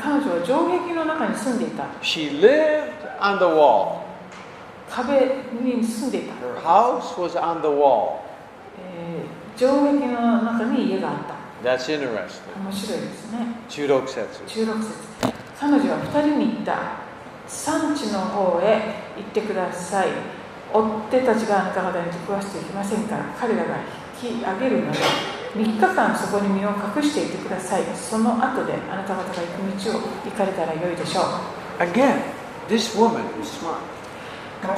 彼女は城壁の中に住んでいた She lived on the wall. 壁に住んでいた、Her house was on the wall. えー城壁の中に家があった。That's interesting. 面白いですね。16節。16節。彼女は2人に言った。産地の方へ行ってください。追っ手たちがあなた方に出くわしていきませんから彼らが引き上げるので3日間そこに身を隠していてください。その後であなた方が行く道を行かれたらよいでしょう。Again, this woman is smart.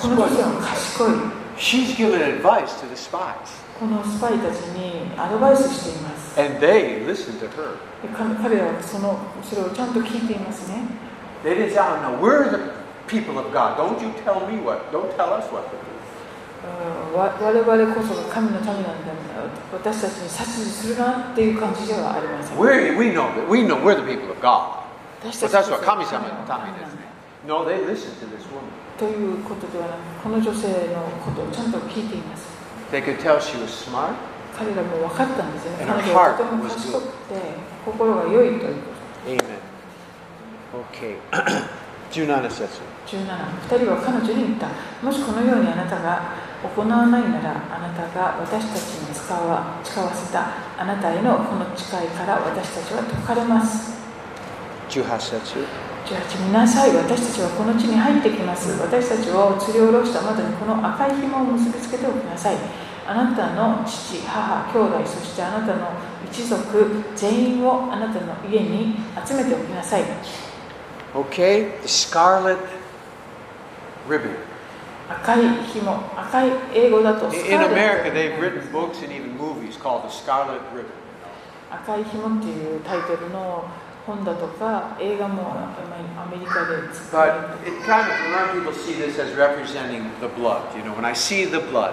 この女性は賢い。She's given advice to the spies, このスパイたちにアドバイスしています and they listened to her. 彼らはそのそれをちゃんと聞いていますね They didn't say, oh, no, we're the people of God. Don't you tell me what, don't tell us what to do. 我々こそが神の民なんだ私たちに指図するなっていう感じではありません We're, we know that. We know we're the people of God. 私たちは神様の民ですね。No, they listened to this woman. ということではなくこの女性のことをちゃんと聞いています They could tell she was smart. 彼らも分かったんですよね彼女はとても賢くて心が良いというこ Amen. Okay. 17節。と17 2人は彼女に言ったもしこのようにあなたが行わないならあなたが私たちに使わ使わせたあなたへのこの誓いから私たちは解かれます18節。18見なさい。私たちはこの地に入ってきます。私たちを吊り下ろした窓にこの赤い紐を結びつけておきなさい。あなたの父母兄弟そしてあなたの一族全員をあなたの家に集めておきなさい。Okay, the scarlet ribbon. 赤い紐赤い英語だと In ス in カーレ America, ッ they've written books and even movies called The Scarlet Ribbon. ト赤い紐っていうタイトルの本だとか映画もアメリカで使われ But て it kind of, a lot of people see this as representing the blood. You know, when I see the blood,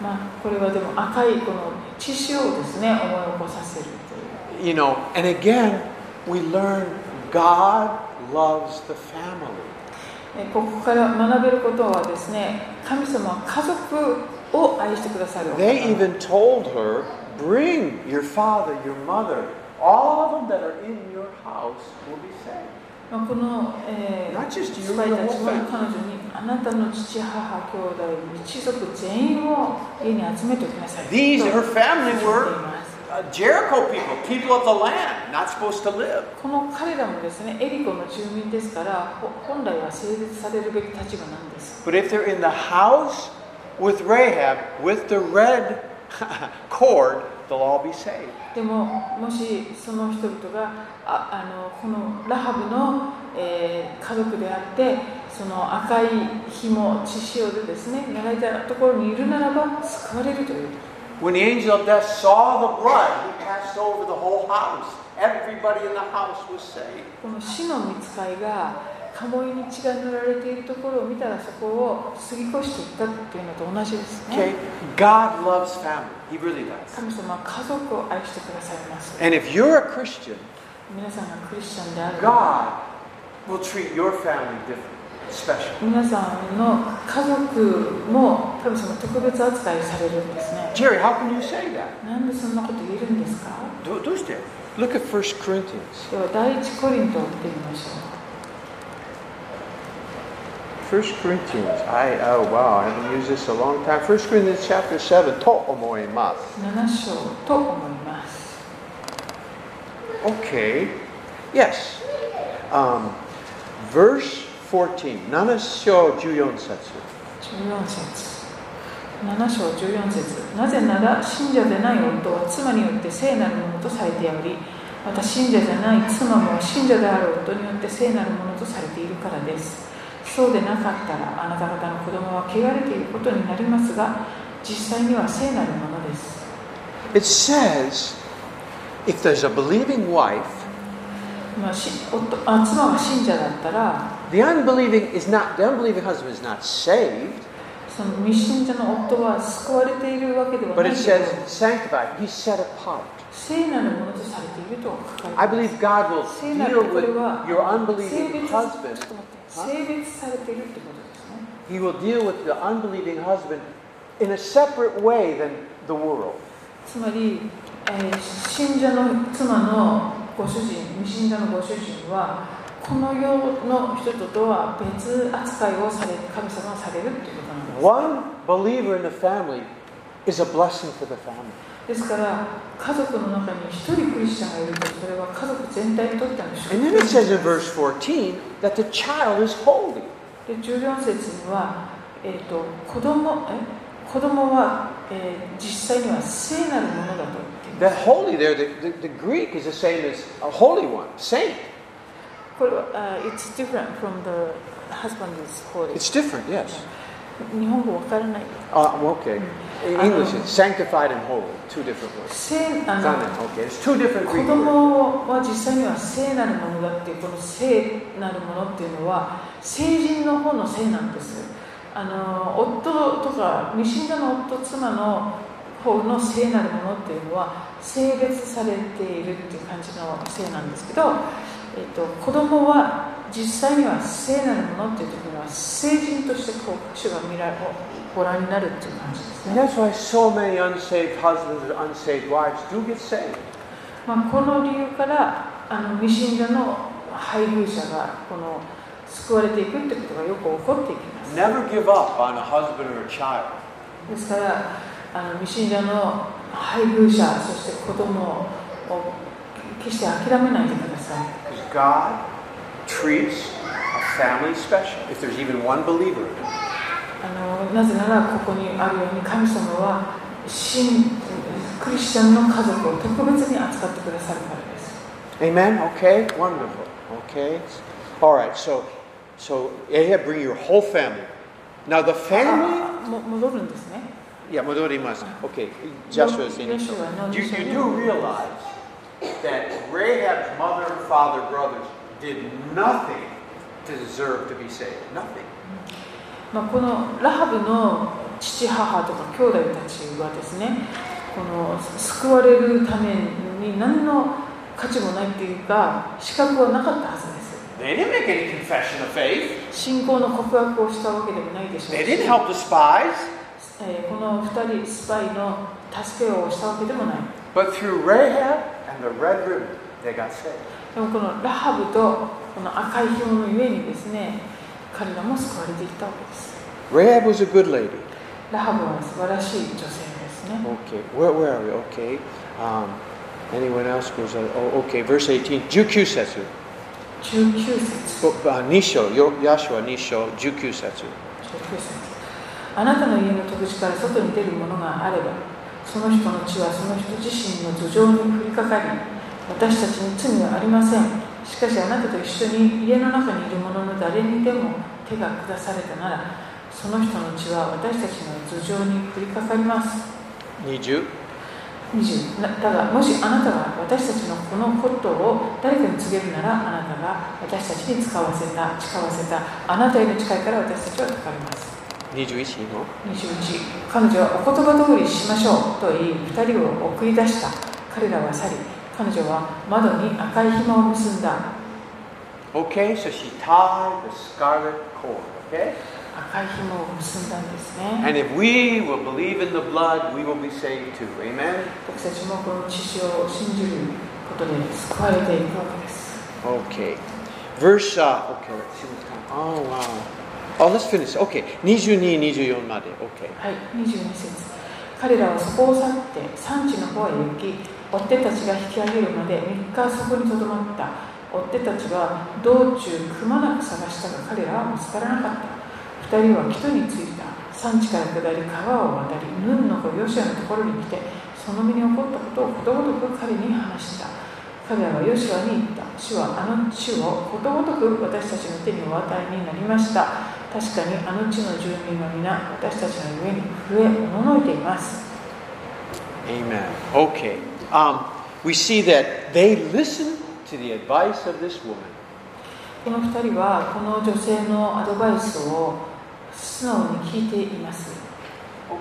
まあこれはでも赤いこの血潮をですね思い起こさせるという you know, and again, we learn God loves the family. えここから学べることはですね神様は家族を愛してくださる They even told her, bring your father, your mother, all of them that are in your house will be saved. まあこの、え Not just you, スパイたち the も whole 彼女にあなたの父母兄弟一族全員を家に集めておきなさい These, と her family 言ってい were ます uh, Jericho people, people of the land, not supposed to live. この彼らもですねエリコの住民ですからほ本来は成立されるべき立場なんです But if they're in the house with Rahab, with the red cord, they'll all be saved. でももしその人々がああのこのラハブの、えー家族であってその赤い紐血潮でですね流れたところにいるならば救われるという When the angel of death saw the blood, he passed over the whole house. Everybody in the house was saved. この死の見つかいが鴨居に血が塗られているところを見たらそこを過ぎ越していったっていうのと同じですね Okay? God loves family. He really does. 神様は家族を愛してくださいます And if you're a Christian, 皆さんがクリスチャンである God will treat your family different, special. 皆さんの家族も神様特別扱いされるんですね Jerry, how can you say that? なんでそんなこと言えるんですか Do, do して? Look at 1 Corinthians. では第一コリントを見てみましょ1 Corinthians. I oh wow, I haven't used this a long time. 1 Corinthians chapter 7. と思います。う7章と思います Okay. Yes. Um, verse 14. 7章14節。14節7章14節なぜなら信者でない夫は妻によって聖なるものとされておりまた信者じゃない妻も信者である夫によって聖なるものとされているからですそうでなかったらあなた方の子供は汚れていることになりますが実際には聖なるものです It says if there's a believing wife, 妻が信者だったら the unbelieving is not the unbelieving husband is not saved, その未信者の夫は救われているわけでは but ない it says sanctified. He's set apart. I believe God will deal with は your 性 unbelieving husband. と待って性別されているってことですね He will deal with the unbelieving husband in a separate way than the world. つまり、えー信者の妻のご主人未信者のご主人はこの世の人ととは別扱いをされ神様はされるっていうことなんです One believer in the family is a blessing for the family. ですから家族の中に一人クリスチャンがいるとそれは家族全体にとっての祝 And then it says in verse 14 that the child is holy. で14節には、えー、と子供え子供は、えー実際には聖なるものだと言っています That holy there, the, the, the Greek is the same as a holy one, saint. これは、uh, It's different from the husband is holy It's different, yes. 日本語わからない Uh, well, okay. In English, it's sanctified and holy. Two different words. 聖あ okay. It's two different 子 Greek words. 供は実際には聖なるものだっていうこの聖なるものっていうのは聖人の方の聖なんですあの夫とか未信者の夫妻の方の聖なるものっていうのは性別されているっていう感じの聖なんですけど、えっと子供は実際には聖なるものっていう時には聖人としてこう主が見らご覧になるっていう感じですね。Yes, so まあ、この理由から、あの未信者の配偶者がこの救われていくということがよく起こっていきます。Never give up on a husband or a child. ですから、あの未信者の配偶者、そして子供を決して諦めないでください。God treats a family special, if there's even one believer in it. あのなぜならここにあるように神様は信クリスチャンの家族を特別に扱ってくださるからです Amen? Okay? Wonderful. Okay? All right, so so Ahab, bring your whole family. Now the family あも戻るんですね Yeah, Modorimas. Okay, Joshua is in it. You, you do realize that Rahab's mother, father, brothers did nothing to deserve to be saved. Nothing. まあ、このラハブの父母とか兄弟たちはですねこの救われるために何の価値もないっていうか資格はなかったはずです They didn't make any confession of faith. 信仰の告白をしたわけでもないでしょう They し didn't help the spies. えーこの2人スパイの助けをしたわけでもない But through Rahab and the red ribbon, they got saved. でもこのラハブとこの赤い紐のゆえにですね彼らも救われていったわけです Rahab was a good lady. ラハブは素晴らしい女性ですね Okay, where, where are we? Okay. Um, anyone else goes, uh, oh, okay, verse 18. 19節19節あ2章、よヤシュア2章、19節。19節あなたの家の戸口から外に出るものがあればその人の血はその人自身の頭上に降りかかり私たちに罪はありませんしかしあなたと一緒に家の中にいる者の誰にでも手が下されたならその人の血は私たちの頭上に降りかかります。20。20なだがもしあなたが私たちのこのことを誰かに告げるならあなたが私たちに使わせた誓わせたあなたへの誓いから私たちは解かれます。21の。21彼女はお言葉通りしましょうと言い2人を送り出した。彼らは去り彼女は窓に赤い紐を結んだ Okay, so she tied the scarlet cord, okay? 赤い紐を結んだんですね And if we will believe in the blood, we will be saved too. Amen? 私たちもこの血潮を信じることで救われていくわけです Okay. Verse, uh, okay, let's see what's coming. Oh, wow. Oh, let's finish. Okay, 22, 24まで. Okay. はい、22節彼らはそこを去って産地の方へ行き追手たちが引き上げるまで3日そこにとどまった。追手たちは道中くまなく探したが彼らは見つからなかった。2人は木戸に着いた。産地から下り川を渡りヌンの子ヨシアのところに来てその身に起こったことをことごとく彼に話した。彼らはヨシアに言った。主はあの地をことごとく私たちの手にお与えになりました。確かにあの地の住民は皆私たちの上に増えおののいています。Amen. Okay. Um, we see that they listened to the advice of this woman. この2人はこの女性のアドバイスを素直に聞いています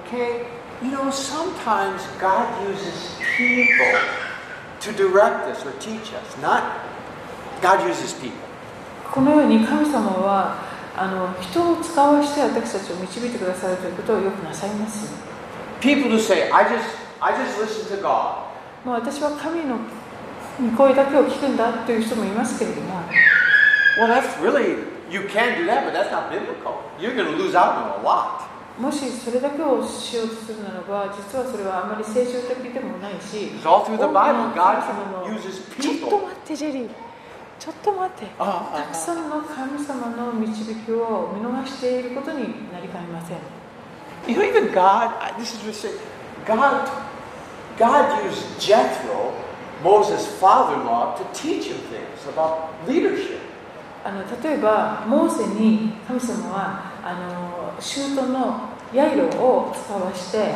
Okay? You know, sometimes God uses people to direct us or teach us. Not God uses people. このように神様はあの人を使わして私たちを導いてくださるということをよくなさいます People who say, I just I just listen to God. もう私は神の声だけを聞くんだという人もいますけれども Well, that's really you can do that, but that's not biblical. You're going to lose out on a lot. もしそれだけをしようとするならば実はそれはあまり聖書的でもないし all through the Bible, 神 God uses ちょっ people. と待ってジェリーちょっと待ってたくさんの神様の導きを見逃していることになりかねません You know, even God, this is what God, God use Jethro, Moses' father in law, to teach him things about leadership. あの例えば、モーセに神様はあのシュートのヤイロを使わして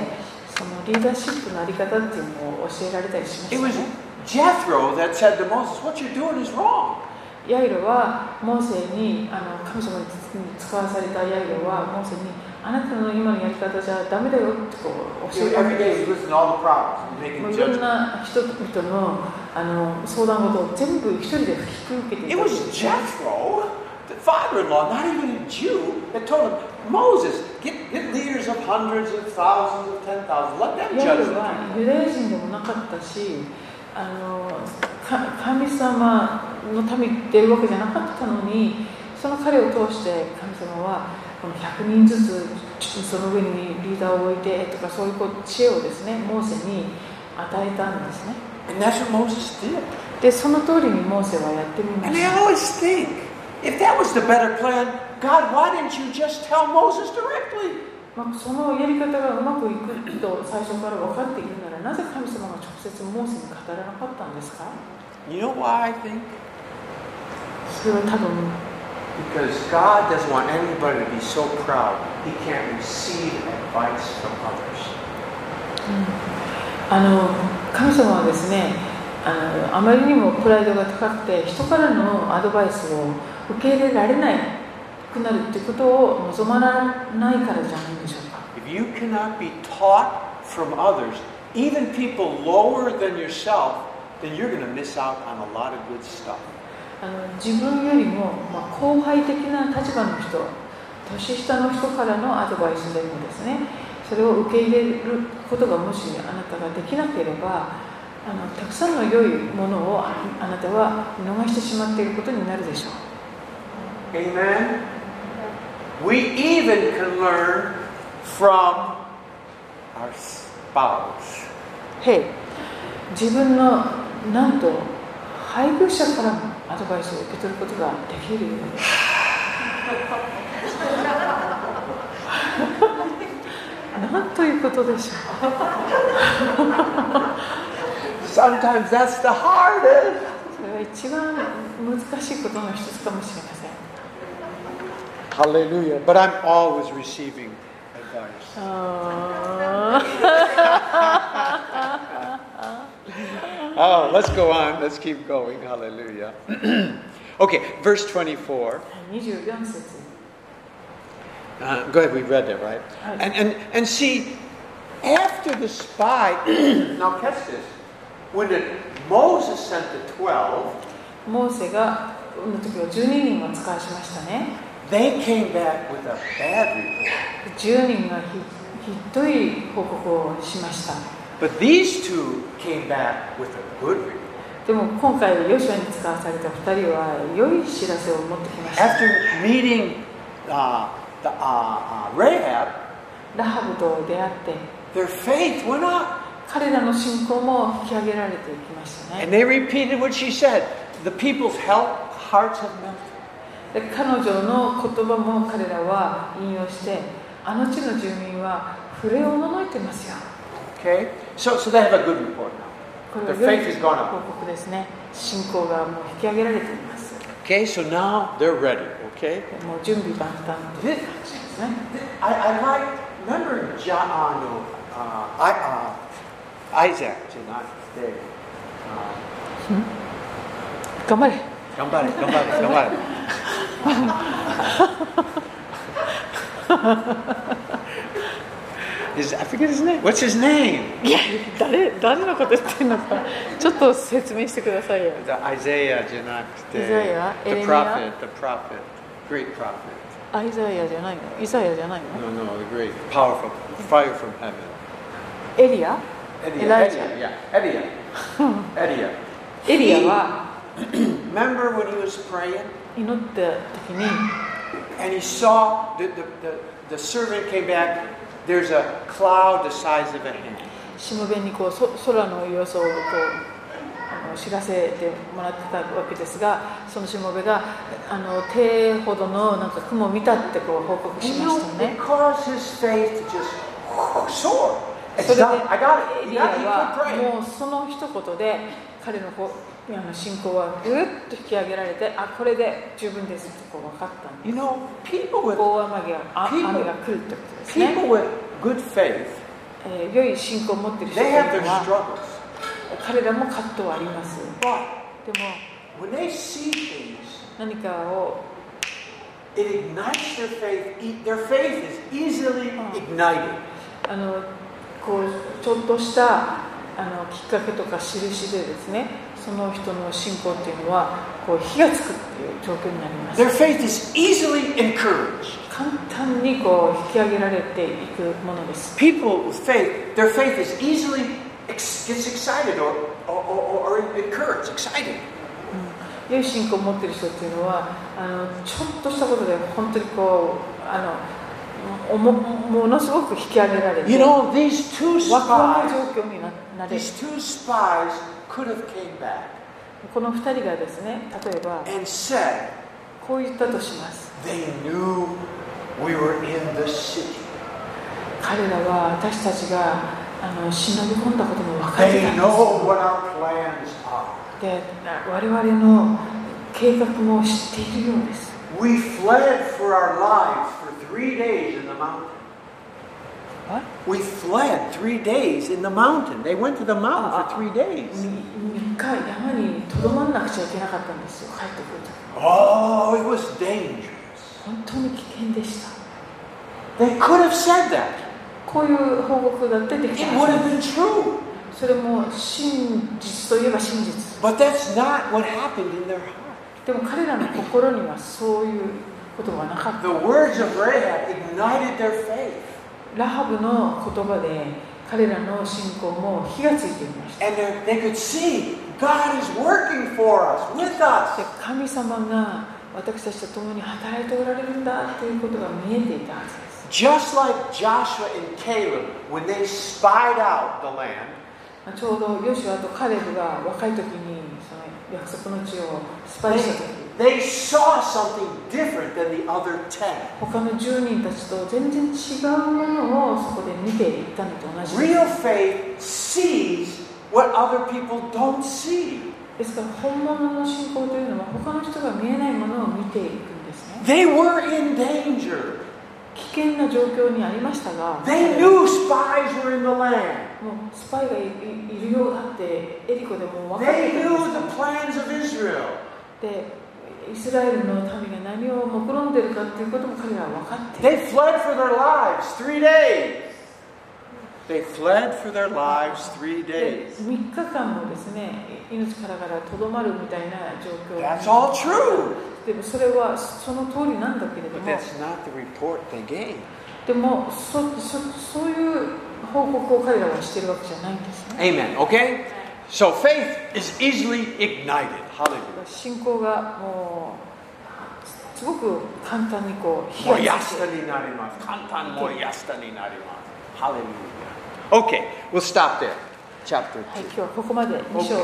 そのリーダーシップのあり方っていうのを教えられたりします、ヤイロはモーセにあの神様に使わされたヤイロはモーセにあなたの今のやり方じゃダメだよってこう教えても making ういろん.な人々のあの相談事を全部一人で引き受けていた the father-in-law, not even a Jew, that told him, "Moses, get, get leaders of hundreds of thousands of ten thousands. Let them judge ロは the ユダヤ人でもなかったしあのか神様の民っていうわけじゃなかったのにその彼を通して神様はこの100人ずつその上にリーダーを置いてとかそういう知恵をですねモーセに与えたんですね。で、その通りにモーセはやってみました。まあ、そのやり方がうまくいくと最初から分かっているならなぜ神様が直接モーセに語らなかったんですか you know why I think? は多分。Because God doesn't want anybody to be so proud he can't receive advice from others. あの神様はですねあのあまりにもプライドが高くて人からのアドバイスを受け入れられないくなるということを望まないからじゃないんでしょうか If you cannot be taught from others, even people lower than yourself, then you're going to miss out on a lot of good stuff. あの自分よりも、まあ、後輩的な立場の人年下の人からのアドバイスでもですねそれを受け入れることがもしあなたができなければあのたくさんの良いものをああなたは見逃してしまっていることになるでしょう Amen? We even can learn from our spouse. へい自分のなんと配偶者からもアドバイスを受け取ることができるようになんということでしょ Sometimes that's the hardest. うそれは一番難しいことの一つかもしれません Hallelujah. But I'm always receiving advice. あ Oh, let's go on. Let's keep going. Hallelujah. okay, verse 24. ー24節 Uh, go ahead, we read that, right? Right. And, and, and see, after the spy, now catch this. When the, Moses sent the 12, モーセがの時は12人を使わしましたね they came back with a bad report. 10人がひひどい報告をしました But these two came back with a After meeting uh, the, uh, uh, Rahab, ラハブと出会って their faith went up. 彼らの信仰も引き上げられていきましたね。彼女の言葉も彼らは引用して、あの地の住民は震えをのいてますよ。あ。Okay. So they have a good report now. これは良い faith has gone 報.告ですね信仰がもう引き上げられています Okay, so now they're ready. Okay? もう準備万端という感じですね I, I like, remember John, uh, no, uh, I, uh, Isaac じゃなくて、uh, 頑張れ頑張れ、頑張れ、頑張れ。His, I forget his name. What's his name? いや誰誰のこと言ってんのかちょっと説明してくださいよ The Isaiah じゃなくて、 Isaiah? the エレミヤ prophet, the prophet, great prophet. アイザヤじゃないのイザヤじゃないの No, no, the great, powerful, fire from heaven. エリア Edia, Elijah. Edia, yeah, Edia. Edia. エリアは Remember when he was praying 祈った時に and he saw the, the, the, the servant came back, しもべにこうそ空の様子をこうあの知らせてもらってたわけですが、そのしもべがあの手ほどのなんか雲を見たってこう報告しましたね。それでエリアはもうその一言で彼のこう信仰はぐっと引き上げられてあこれで十分ですとこう分かったんで You know, people す with 大雨が雨が来るってことですね、people with good faith, えー良い信仰を持っている人といは.彼らも葛藤はあります But でも when they see things, 何かを it ignites their faith. E- Their faith is easily ignited. あのこうちょっとしたあのきっかけとか印でですねその人の信仰っていうのはこう火がつくっていう状況になります Their faith is easily encouraged. 簡単にこう引き上げられていくものです People with faith, their faith is easily gets excited or, or, or, or encouraged, excited. 良い信仰を持っている人っていうのはあのちょっとしたことで本当にこうあのおもものすごく引き上げられて You know, these two spies, の状況にななれる these two spies この2人がですね、例えば、こう言ったとします。彼らは私たちがあの忍び込んだことも分かっていで,で、我々の計画も知っているようです。We fled our lives are.「我 days in the mountains. What? We fled three days in the mountain. They went to the mountain for three days. 3日山にとどまんなくちゃいけなかったんですよ帰ってくると Oh, it was dangerous. 本当に危険でした They could have said that. こういう報告だってでき It た would は have ず been true. それも真実といえば真実 But that's not what happened in their heart. でも彼らの心にはそういうことはなかった The words of Rahab ignited their faith. ラハブの言葉で彼らの信仰も火がついていました。And they- they could see God is working for us, with us. で神様が私たちと共に働いておられるんだということが見えていたはずです。Just like Joshua and Caleb, when they spied out the land, まあちょうどヨシュアとカレブが若い時にその約束の地をスパイした時 they saw something different than the other 10. 他の10人たちと全然違うものをそこで見ていったのと同じです Real faith sees what other people don't see. ですから本物の信仰というのは他の人が見えないものを見ていくんですね They were in danger. 危険な状況にありましたが They knew spies were in the land. もうスパイがいいいるようだってエリコでも分かって They いたん knew です the plans of Israel. で イスラエルの民が何を目論んでるかということも彼らは分かっている。3日間もですね、命からがらとどまるみたいな状況 That's all true. でもそれはその通りなんだけれども。But that's not the report they gave. でもそそ、そういう報告を彼らはしているわけじゃないんですね。Amen.Okay?So faith is easily ignited. 信仰がもうすごく簡単にこう冷やしたになります。簡単もやしたになります。ハレルヤ。OK、We'll stop there. チャプター2、はい。今日はここまで2章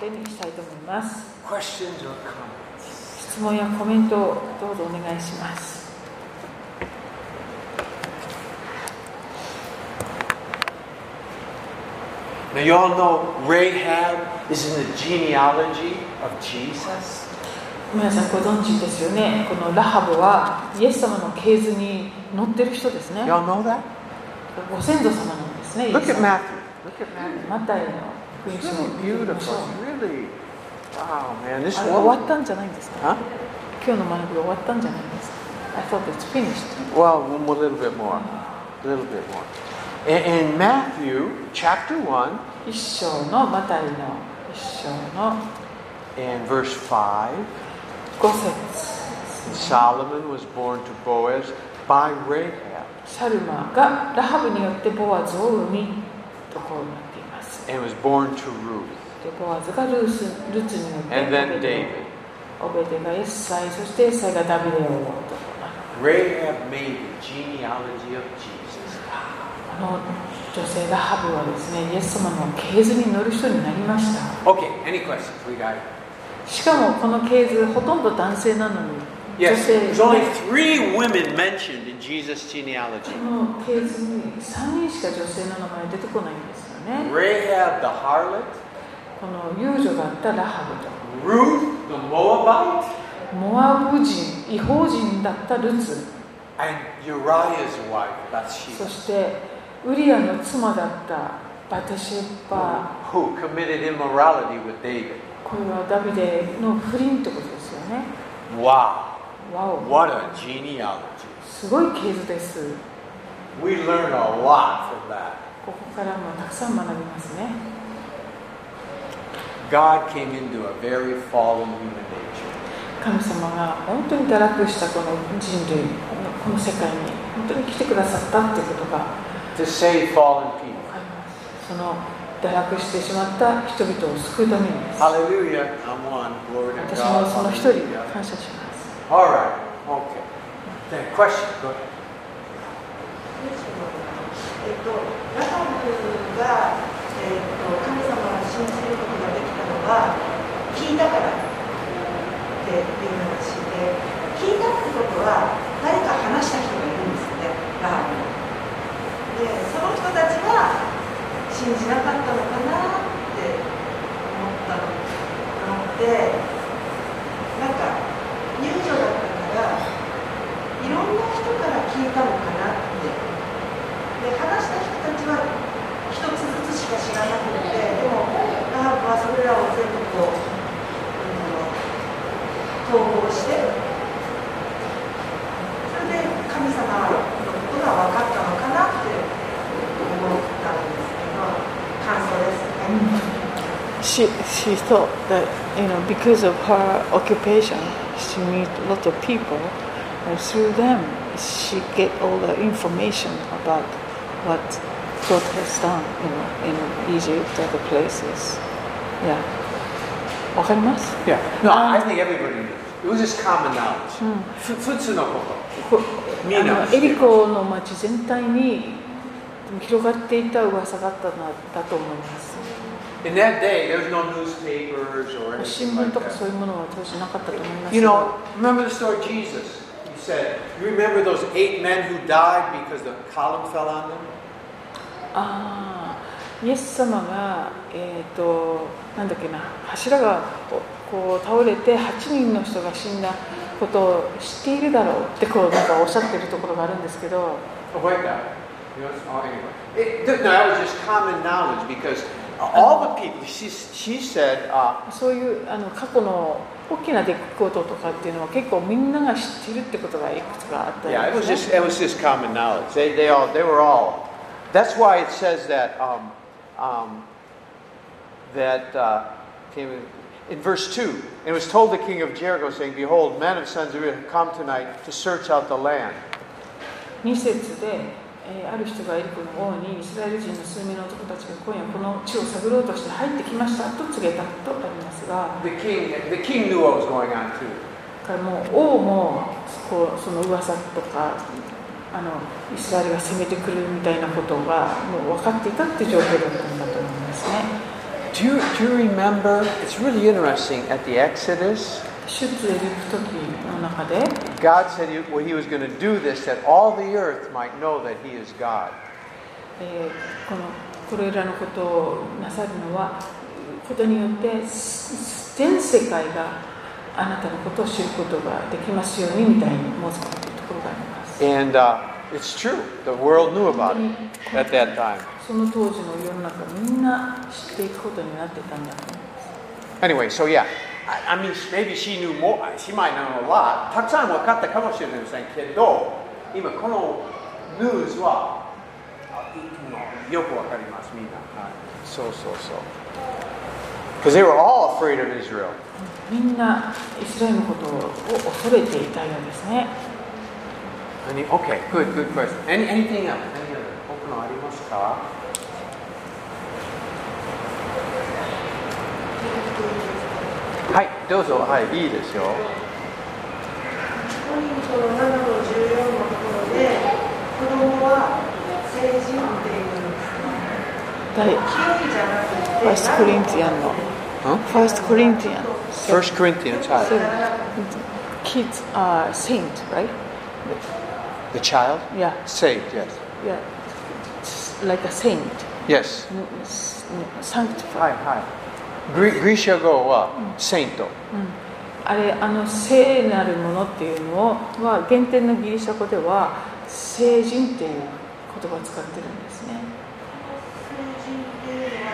でにしたいと思います。Questions or 質問やコメントをどうぞお願いします。Now, you all know Rahab is in the genealogy of Jesus. 皆さんご存知ですよねこのラハブはイエス様の系図に乗ってる人ですね Y'all know that? ご先祖様なんですね Look ス at 様 Matthew. Look at Matthew. マタイの福音書を really 見ま beautiful. しょう really, wow, man. This あれ終わっ.たんじゃないんですか Huh? 今日の学び終わったんじゃないんですか I thought it's finished Well, more, little bit more. A little bit more. In, in Matthew chapter 1 一章のマタイの一章の and verse 5, 5節 Solomon was born to Boaz by Rahab. シャルマがラハブによってボアズを生みとこうなっています and was born to Ruth. でボアズがルースルツによって And then オベデ David. オベデがエッサイそしてエッサイがダビデを追うとこうなる Rahab made the genealogy of Jesus. の女性がハブはですね、イエス様の系図に乗る人になりました。しかもこの系図、ほとんど男性なのに。女性に。も系図に3人しか女性の名前出てこないんですよね。この遊女だったらハブと。ゃ、そして、ウリアの妻だったバテシェバこれはダビデの不倫ってことですよね。わあ Wow. Wow. !What a genealogy! すごい系です。ここからもたくさん学びますね。神様が本当に堕落したこの人類、この世界に本当に来てくださったってことが。To save fallen people. その堕落してしまった人々を救うためにです Hallelujah. I'm one. Glory to 私も God. その一人 Hallelujah. 感謝します All right. Okay. Then question. Go ahead. えっと、ラハブが、えっと、神様を信じることができたのは聞いたからっていう話で聞いたってことは誰か話した人がいるんですよねラハでその人たちは信じなかったのかなって思ったの思って。なんか遊女だったからいろんな人から聞いたのかなって。で話した人たちは一つずつしか知らなくてでもラハブはそれらを全部こう、統合して She, she thought that you know because of her occupation she meet a lot of people and through them she get all the information about what God has done you know in Egypt other places yeah わかります Yeah. No, I think everybody knew. It was just common knowledge. うんふ普通のこと。こみんなあのエリコの町全体に広がっていた噂があったなだと思います In that day, there was no newspapers or 新 anything 聞 like とかそう that. いうものは当時なかったと思います You けど know, remember the story of Jesus? He said, You remember those eight men who died because the column fell on them? ああイエス様がえっ、となんだっけな柱がこうこう倒れて8人の人が死んだことを知っているだろうってこうなんかおっしゃってるところがあるんですけど Oh, wait, that. You know, oh, anyway. It, th- no, that was just common knowledge because all the people, she, she said, uh, そういうあの過去の大きな出来事とかっていうのは結構みんなが知ってるってことがいくつかあったり yeah, it was ね just, it was just common knowledge. They, they all, they were all. That's why it says that, um, um, that, uh, came in, in verse 2, it was told the king of Jericho, saying, Behold, men of sons of Israel have come tonight to search out the land. 2節で、 えーある人がエリコの王にイスラエル人の数名の男たちが今夜この地を探ろうとして入ってきましたと告げたとありますが The king, the king knew what was going on too. だからもう王もこうその噂とかあのイスラエルが攻めてくるみたいなことがもう分かっていたっていう状況だったんだと思いますね。Do you, do you remember? It's really interesting. At the Exodus, 出エジプト記の中で God said he, well, he was going to do this that all the earth might know that He is God. えーこのこれらのことをなさるのはことによってす全世界があなたのことを知ることができますようにみたいに申し込んでいるところがあります。And uh, it's true. The world knew about it at that time. Anyway, so yeah. I, mean, maybe she knew more. She might know a lot. たくさん分かったかもしれませんけど、今このニュースはあよくわかります、みんな。はい、そうそうそう。Because they were all afraid of Israel. みんなイスラエルのことを恐れていたようですね。Any, okay, good, good question. Any, anything else? Any other? 僕のありますかはい、どうぞ。はい、いいですよ。コリントの7の14のところで子供は成人っていうんです第清いじゃなくてファーストコリンティアンのファーストコリンティアン First Corinthians, hi. kids are saint, right? The child? Yeah, Saved, yes. yeah. Like a saint. Yes. sanctified. はいはい。 グリグリシャ語は、セイント。あれあの聖なるものっていうのは原点のギリシャ語では聖人っていう言葉を使ってるんですね。成人っていうのは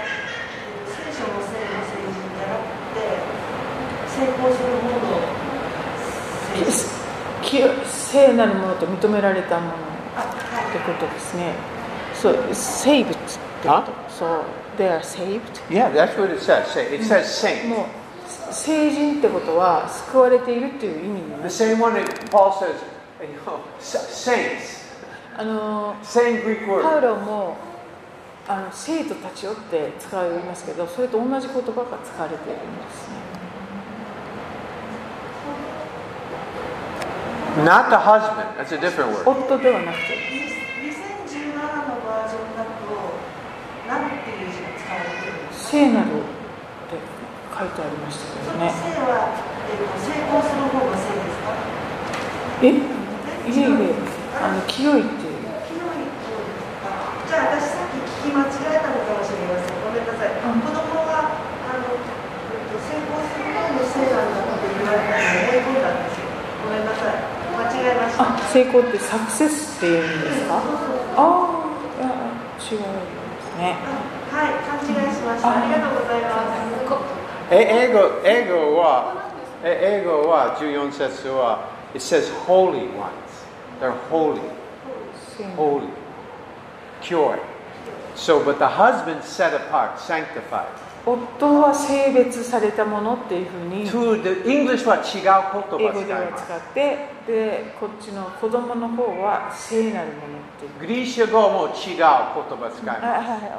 聖書の聖の成人じゃなくて成功するものの成人き聖なるものと認められたものってことですね。そう、saved ってこあと。そう、they are saved. Yeah, that's what it says. Say- It says saint. もう聖人ってことは救われているっていう意味にな The る。same one that Paul says, you know, sa- saints. あの Same Greek パウ word. ロもあの生徒たちよって使いますけど、それと同じ言葉が使われているんですね。Not the husband. That's a different word. 夫ではなくて、2017のバージョンだと何ていう字が使われてるんですか聖なるって書いてありましたけどね。聖は、えっと成功する方の聖ですか？え？いえいえ、あの清いっていう。清いじゃあ私さっき聞き間違えたのかもしれません。ごめんなさい、うん子供があの、えっと、成功する方の聖なんだって言われたのを思い込んですよ。ごめんなさい。間違えました。あ、成功ってサクセスっていうんですか？ああ、違うんですね。あはい勘違いしましたありがとうございますえ英語英語はえ英語は14節は It says holy ones. They're holy. 聖なる Holy. Pure. So, but the husband set apart, sanctified. 夫は性別されたものっていうふうに To the English は違う言葉英語では使います。使ってでこっちの子供の方は聖なるものっていう。グリシャ語も違う言葉使いあます。は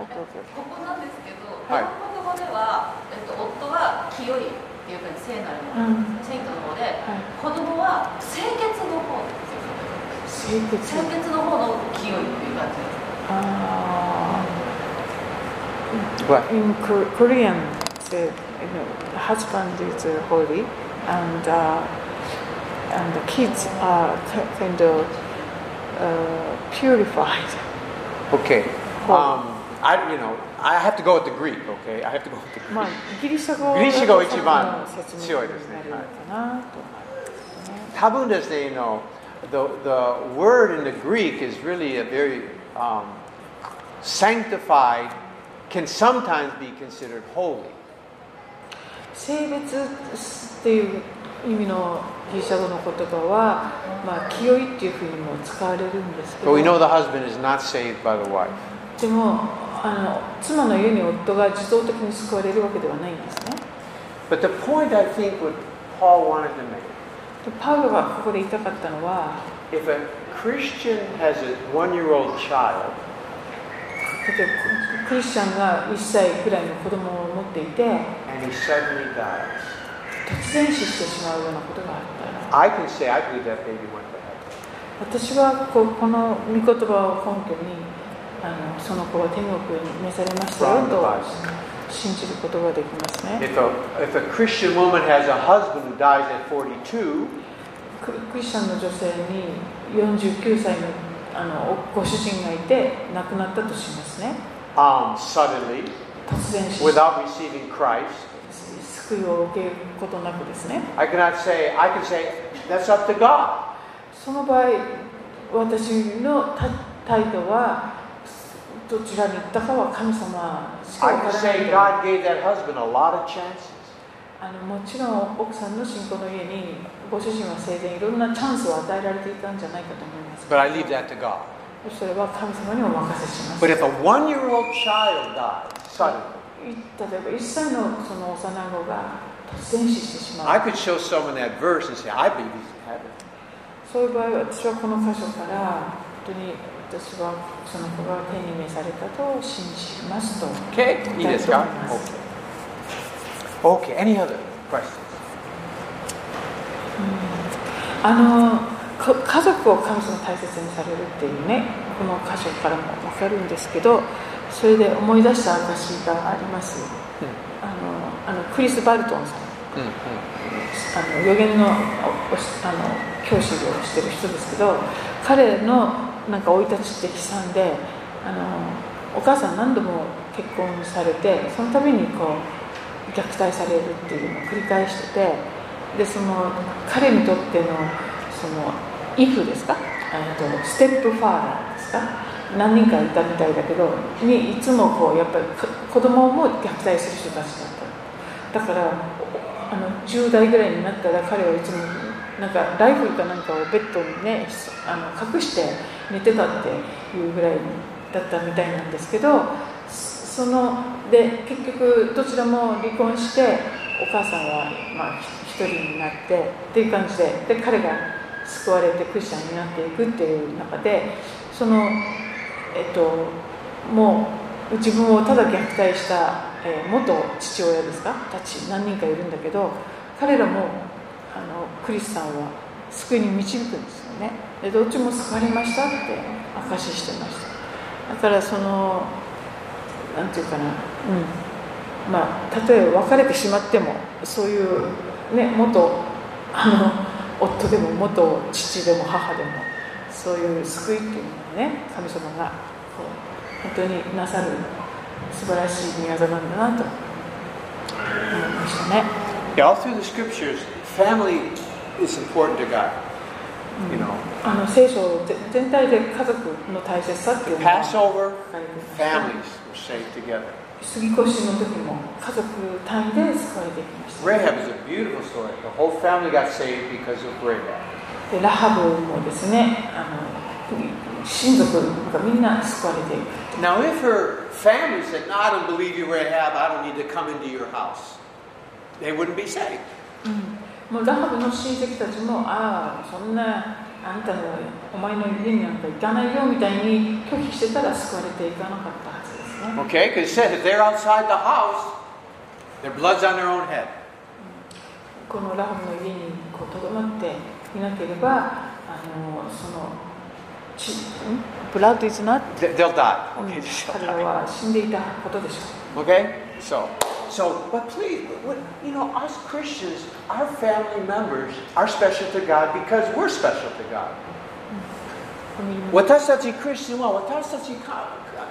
ここなんですけど、はい。日本語では、えっと、夫は清いっていうか聖なるもの、うん。聖徒の方で、はい。子供は清潔の方清潔。清潔の方の清いっていう感じです。あ What?ー in Kor- Korean said you know the husband is uh, holy and uh, and the kids are ki- kind of uh, purified Okay. Cool. Um, I, you know, I have to go with the Greek, okay? I have to go with the Greek. まあギリシャ語ギリシャ語が一番の説明強いですねになるかなと思いますね多分ですね、you know, the, the word in the Greek is really a very um, sanctified, can sometimes be considered holy. 性別っていう意味のギリシャ語の言葉は、まあ、清いっていうふうにも使われるんですけ But ど we know the husband is not saved by the wife. でもあの妻の家に夫が自動的に救われるわけではないんですね But the point I think what Paul wanted to make, でパウロがここで言いたかったのは if a Christian has a one-year-old child 例えばクリスチャンが1歳くらいの子供を持っていて突然死してしまうようなことがあったら私はこ,この御言葉を根拠にあのその子は天国に召されましたよと信じることができますね。クリスチャンの女性に49歳のあのご主人がいて亡くなったとしますね um, suddenly, 突然死 without receiving Christ, 救いを受けることなくですね I cannot say, I can say, that's up to God. その場合私のた態度はどちらに行ったかは神様しか I 分 can からない say けど God gave that husband a lot of chances. あのもちろん奥さんの信仰の家にご主人は生前いろんなチャンスを与えられていたんじゃないかと思います But I leave that to God. それは神様にお任せします But if a one year old child died suddenly, 例えば1歳のその幼子が突然死してしま I う could show someone that verse and say, I believe he's in heaven. そういう場合は私はこの箇所から本当に私はその子が天に召されたと信じますと Okay? いいですか Okay. Okay, any other questions? あのか家族を神様大切にされるっていうねこの箇所からも分かるんですけどそれで思い出した証があります、あのあのクリス・バルトンさん。あの予言のあの教師をしてる人ですけど彼のなんか生い立ちって悲惨であのお母さん何度も結婚されてその度にこう虐待されるっていうのを繰り返しててでその彼にとってのそのイフですか？とステップファーラーですか？何人かいたみたいだけどにいつもこうやっぱり子供も虐待する人たちだった。だからあの10代ぐらいになったら彼はいつもなんかライフルかなんかをベッドにねあの隠して寝てたっていうぐらいだったみたいなんですけどそので結局どちらも離婚してお母さんはまあ一人になってっていう感じでで彼が救われてクリスチャンになっていくっていう中でそのえっともう自分をただ虐待した、えー元父親ですか？たち何人かいるんだけど彼らもあのクリスさんは救いに導くんですよね。でどっちも救われましたって証ししてました。だからそのなんていうかな。うん。まあたとえ別れてしまってもそういうね元あの 夫でも元父でも母でもそういう救いっていうのをね神様がこう本当になさる素晴らしい宮業なんだなと。思いましたね。Yeah, all through the scriptures, family is important to God. You know, あの聖書ぜ全体で家族の大切さっていうのが Passover, families saved together. 杉越の時も家族単位で救われていきました Rahab is a beautiful story. The whole family got saved because of Rahab. でラハブもですねあの親族がみんな救われていく Now, if her family said, No, I don't believe you, Rahab, I don't need to come into your house, they wouldn't be saved. もうラハブの親戚たちもああそんなあんたのお前の家になんか行かないよみたいに拒否してたら救われていかなかったは Okay? Because it says if they're outside the house, their blood's on their own head. このラハブの家にこうとどまっていなければあのそのちんブラッドイズナッ They- They'll die. うん Okay, just 彼 they'll ら die. は死んでいたことでしょ Okay? So, so, but please, what, you know, us Christians, our family members are special to God because we're special to God. う。私たちクリスチャンは私たちか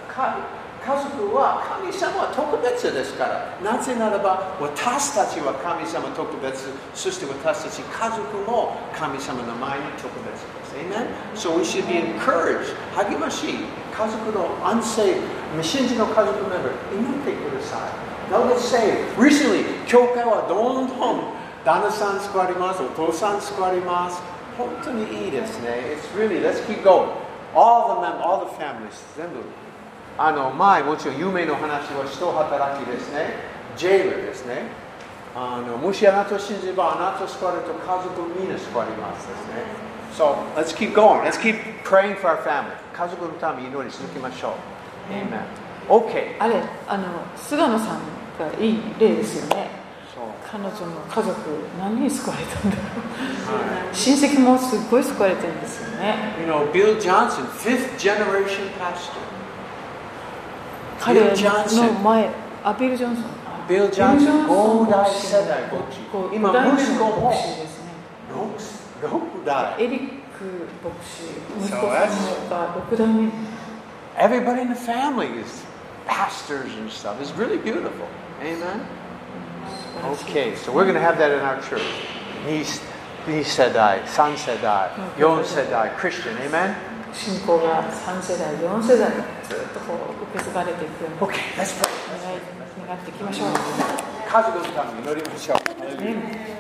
か 家族は神様は特別ですから。なぜならば私たちは神様特別。そして私たち家族も神様の前に特別です。Amen? So we should be encouraged. 励ましい家族の安静未信者の家族メンバー祈ってください。Now let's say recently 教会はどんどん旦那さん救われますお父さん救われます。本当にいいですね。It's really let's keep going. All the mem all the families 全部あの前もちろん有名な話は人働きですね。ジェイルですね。あのもしあなたを信じればあなたを救われると家族みんな救われますですね。So let's keep going. Let's keep praying for our family. 家族のために祈り続けましょう。Amen. OK あれあの菅野さんがいい例ですよね。そう。彼女の家族何人救われたんだろはう親戚もすっごい救われてるんですよね。You know, Bill Johnson, fifth generation pastor. 彼 Bill Johnson の前あビル・ジョンソンあ Bill ビルジョンソン Johnson 五代世代牧師こう今五代目の息子も牧師ですね六六代。エリック牧師息子 So さん that's- が6代目 Everybody in the family is pastors and stuff. It's really beautiful. Amen. Okay, so we're going to have that in our church. 2, 2世代、3世代、4世代、Christian, amen? 信仰が3世代4世代ずっとこう受け継がれていくように.願っていきましょう。家族のために祈りましょう。ね